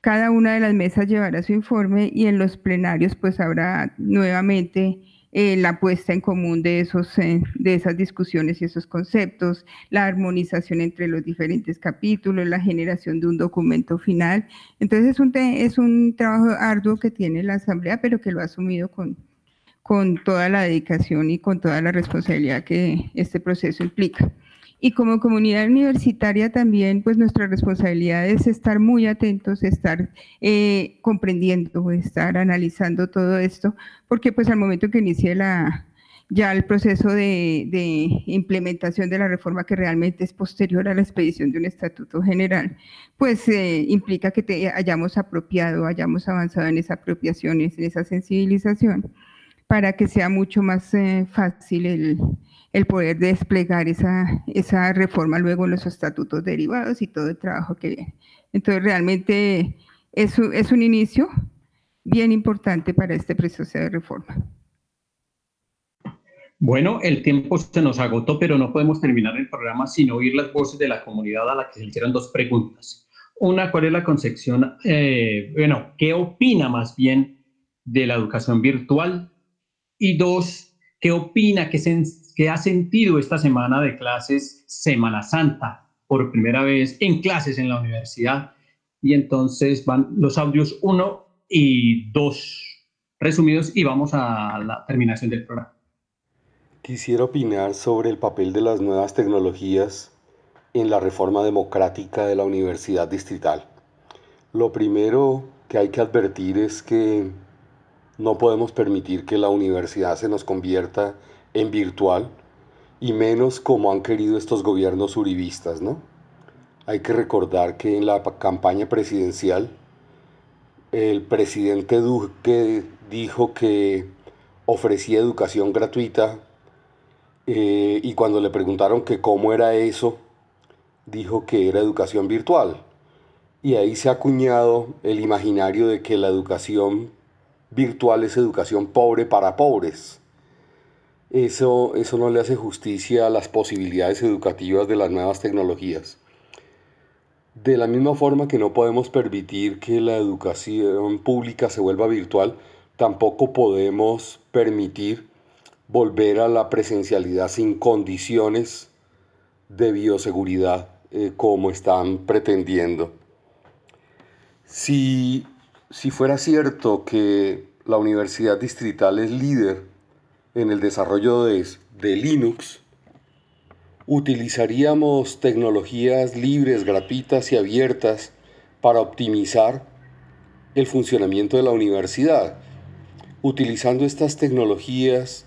cada una de las mesas llevará su informe y en los plenarios pues habrá nuevamente eh, la puesta en común de, esos, de esas discusiones y esos conceptos, la armonización entre los diferentes capítulos, la generación de un documento final. Entonces es un, es un trabajo arduo que tiene la Asamblea, pero que lo ha asumido con, con toda la dedicación y con toda la responsabilidad que este proceso implica. Y como comunidad universitaria también, pues nuestra responsabilidad es estar muy atentos, estar eh, comprendiendo, estar analizando todo esto, porque pues al momento que inicie la, ya el proceso de, implementación de la reforma que realmente es posterior a la expedición de un estatuto general, pues eh, implica que hayamos apropiado, hayamos avanzado en esa apropiación, en esa sensibilización, para que sea mucho más eh, fácil el, el, poder desplegar esa, esa reforma luego en los estatutos derivados y todo el trabajo que viene. Entonces realmente es, es un inicio bien importante para este proceso de reforma. Bueno, el tiempo se nos agotó, pero no podemos terminar el programa sin oír las voces de la comunidad a la que se hicieron dos preguntas. Una, ¿cuál es la concepción, eh, bueno, qué opina más bien de la educación virtual? Y dos, ¿qué opina, qué, qué ha sentido esta semana de clases Semana Santa por primera vez en clases en la universidad? Y entonces van los audios uno y dos resumidos y vamos a la terminación del programa. Quisiera opinar sobre el papel de las nuevas tecnologías en la reforma democrática de la Universidad Distrital. Lo primero que hay que advertir es que no podemos permitir que la universidad se nos convierta en virtual y menos como han querido estos gobiernos uribistas, ¿no? Hay que recordar que en la campaña presidencial el presidente Duque dijo que ofrecía educación gratuita eh, y cuando le preguntaron que cómo era eso, dijo que era educación virtual. Y ahí se ha acuñado el imaginario de que la educación virtual es educación pobre para pobres. Eso, eso no le hace justicia a las posibilidades educativas de las nuevas tecnologías. De la misma forma que no podemos permitir que la educación pública se vuelva virtual, tampoco podemos permitir volver a la presencialidad sin condiciones de bioseguridad eh, como están pretendiendo. Si, si fuera cierto que la Universidad Distrital es líder en el desarrollo de, Linux, utilizaríamos tecnologías libres, gratuitas y abiertas para optimizar el funcionamiento de la universidad. Utilizando estas tecnologías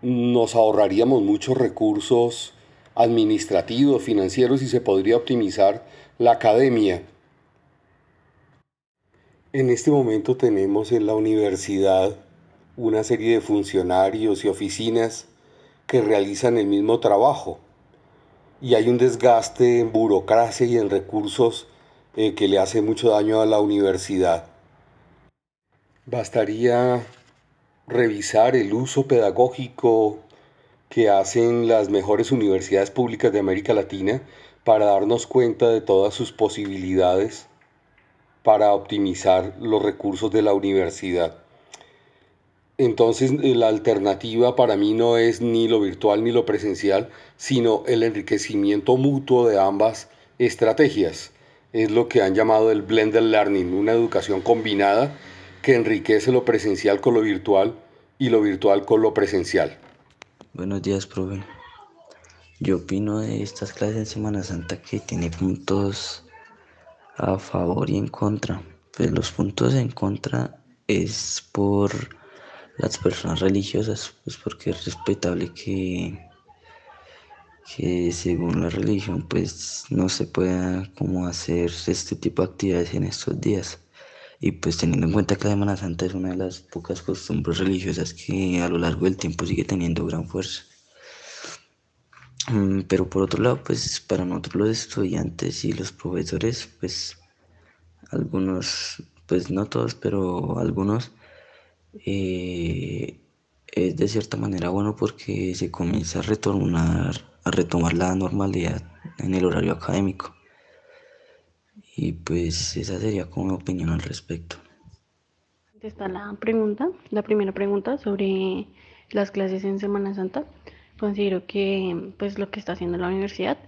nos ahorraríamos muchos recursos administrativos, financieros y se podría optimizar la academia. En este momento tenemos en la universidad una serie de funcionarios y oficinas que realizan el mismo trabajo y hay un desgaste en burocracia y en recursos eh, que le hace mucho daño a la universidad. Bastaría revisar el uso pedagógico que hacen las mejores universidades públicas de América Latina para darnos cuenta de todas sus posibilidades para optimizar los recursos de la universidad. Entonces la alternativa para mí no es ni lo virtual ni lo presencial, sino el enriquecimiento mutuo de ambas estrategias. Es lo que han llamado el blended learning, una educación combinada que enriquece lo presencial con lo virtual y lo virtual con lo presencial. Buenos días, profe. Yo opino de estas clases en Semana Santa que tiene puntos a favor y en contra. Pues los puntos en contra es por las personas religiosas, pues porque es respetable que, que según la religión pues no se pueda como hacer este tipo de actividades en estos días. Y pues teniendo en cuenta que la Semana Santa es una de las pocas costumbres religiosas que a lo largo del tiempo sigue teniendo gran fuerza. Mm, pero por otro lado, pues para nosotros los estudiantes y los profesores, pues algunos, pues no todos, pero algunos, eh, es de cierta manera bueno porque se comienza a retornar, a retomar la normalidad en el horario académico. Y pues esa sería como mi opinión al respecto. Está la pregunta, la primera pregunta sobre las clases en Semana Santa. Considero que pues lo que está haciendo la universidad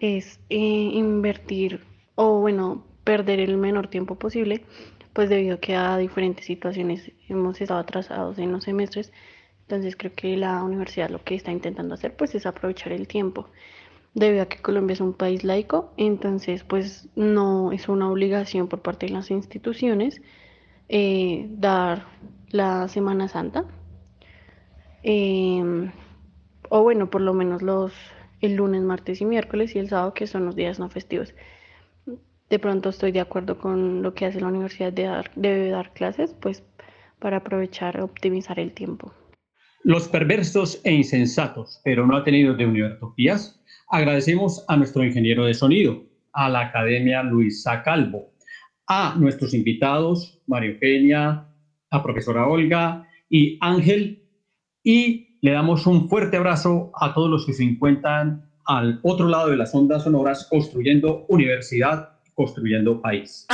es eh, invertir o bueno, perder el menor tiempo posible pues debido a que a diferentes situaciones hemos estado atrasados en los semestres, entonces creo que la universidad lo que está intentando hacer pues es aprovechar el tiempo. Debido a que Colombia es un país laico, entonces pues no es una obligación por parte de las instituciones eh, dar la Semana Santa. Em, o bueno, por lo menos los el lunes, martes y miércoles y el sábado, que son los días no festivos. De pronto estoy de acuerdo con lo que hace la universidad de dar, debe dar clases, pues para aprovechar, optimizar el tiempo. Los perversos e insensatos, pero no ha tenido de Univertopías, agradecemos a nuestro ingeniero de sonido, a la Academia Luisa Calvo, a nuestros invitados, Mario Peña, a profesora Olga y Ángel, y le damos un fuerte abrazo a todos los que se encuentran al otro lado de las ondas sonoras construyendo universidad, construyendo país.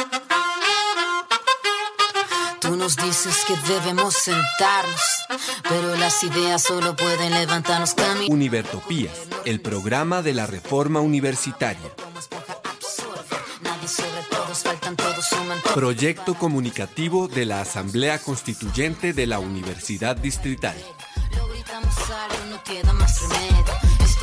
Tú nos dices que debemos sentarnos, pero las ideas solo pueden levantarnos camino. Univertopías, el programa de la reforma universitaria. Proyecto comunicativo de la Asamblea Constituyente de la Universidad Distrital.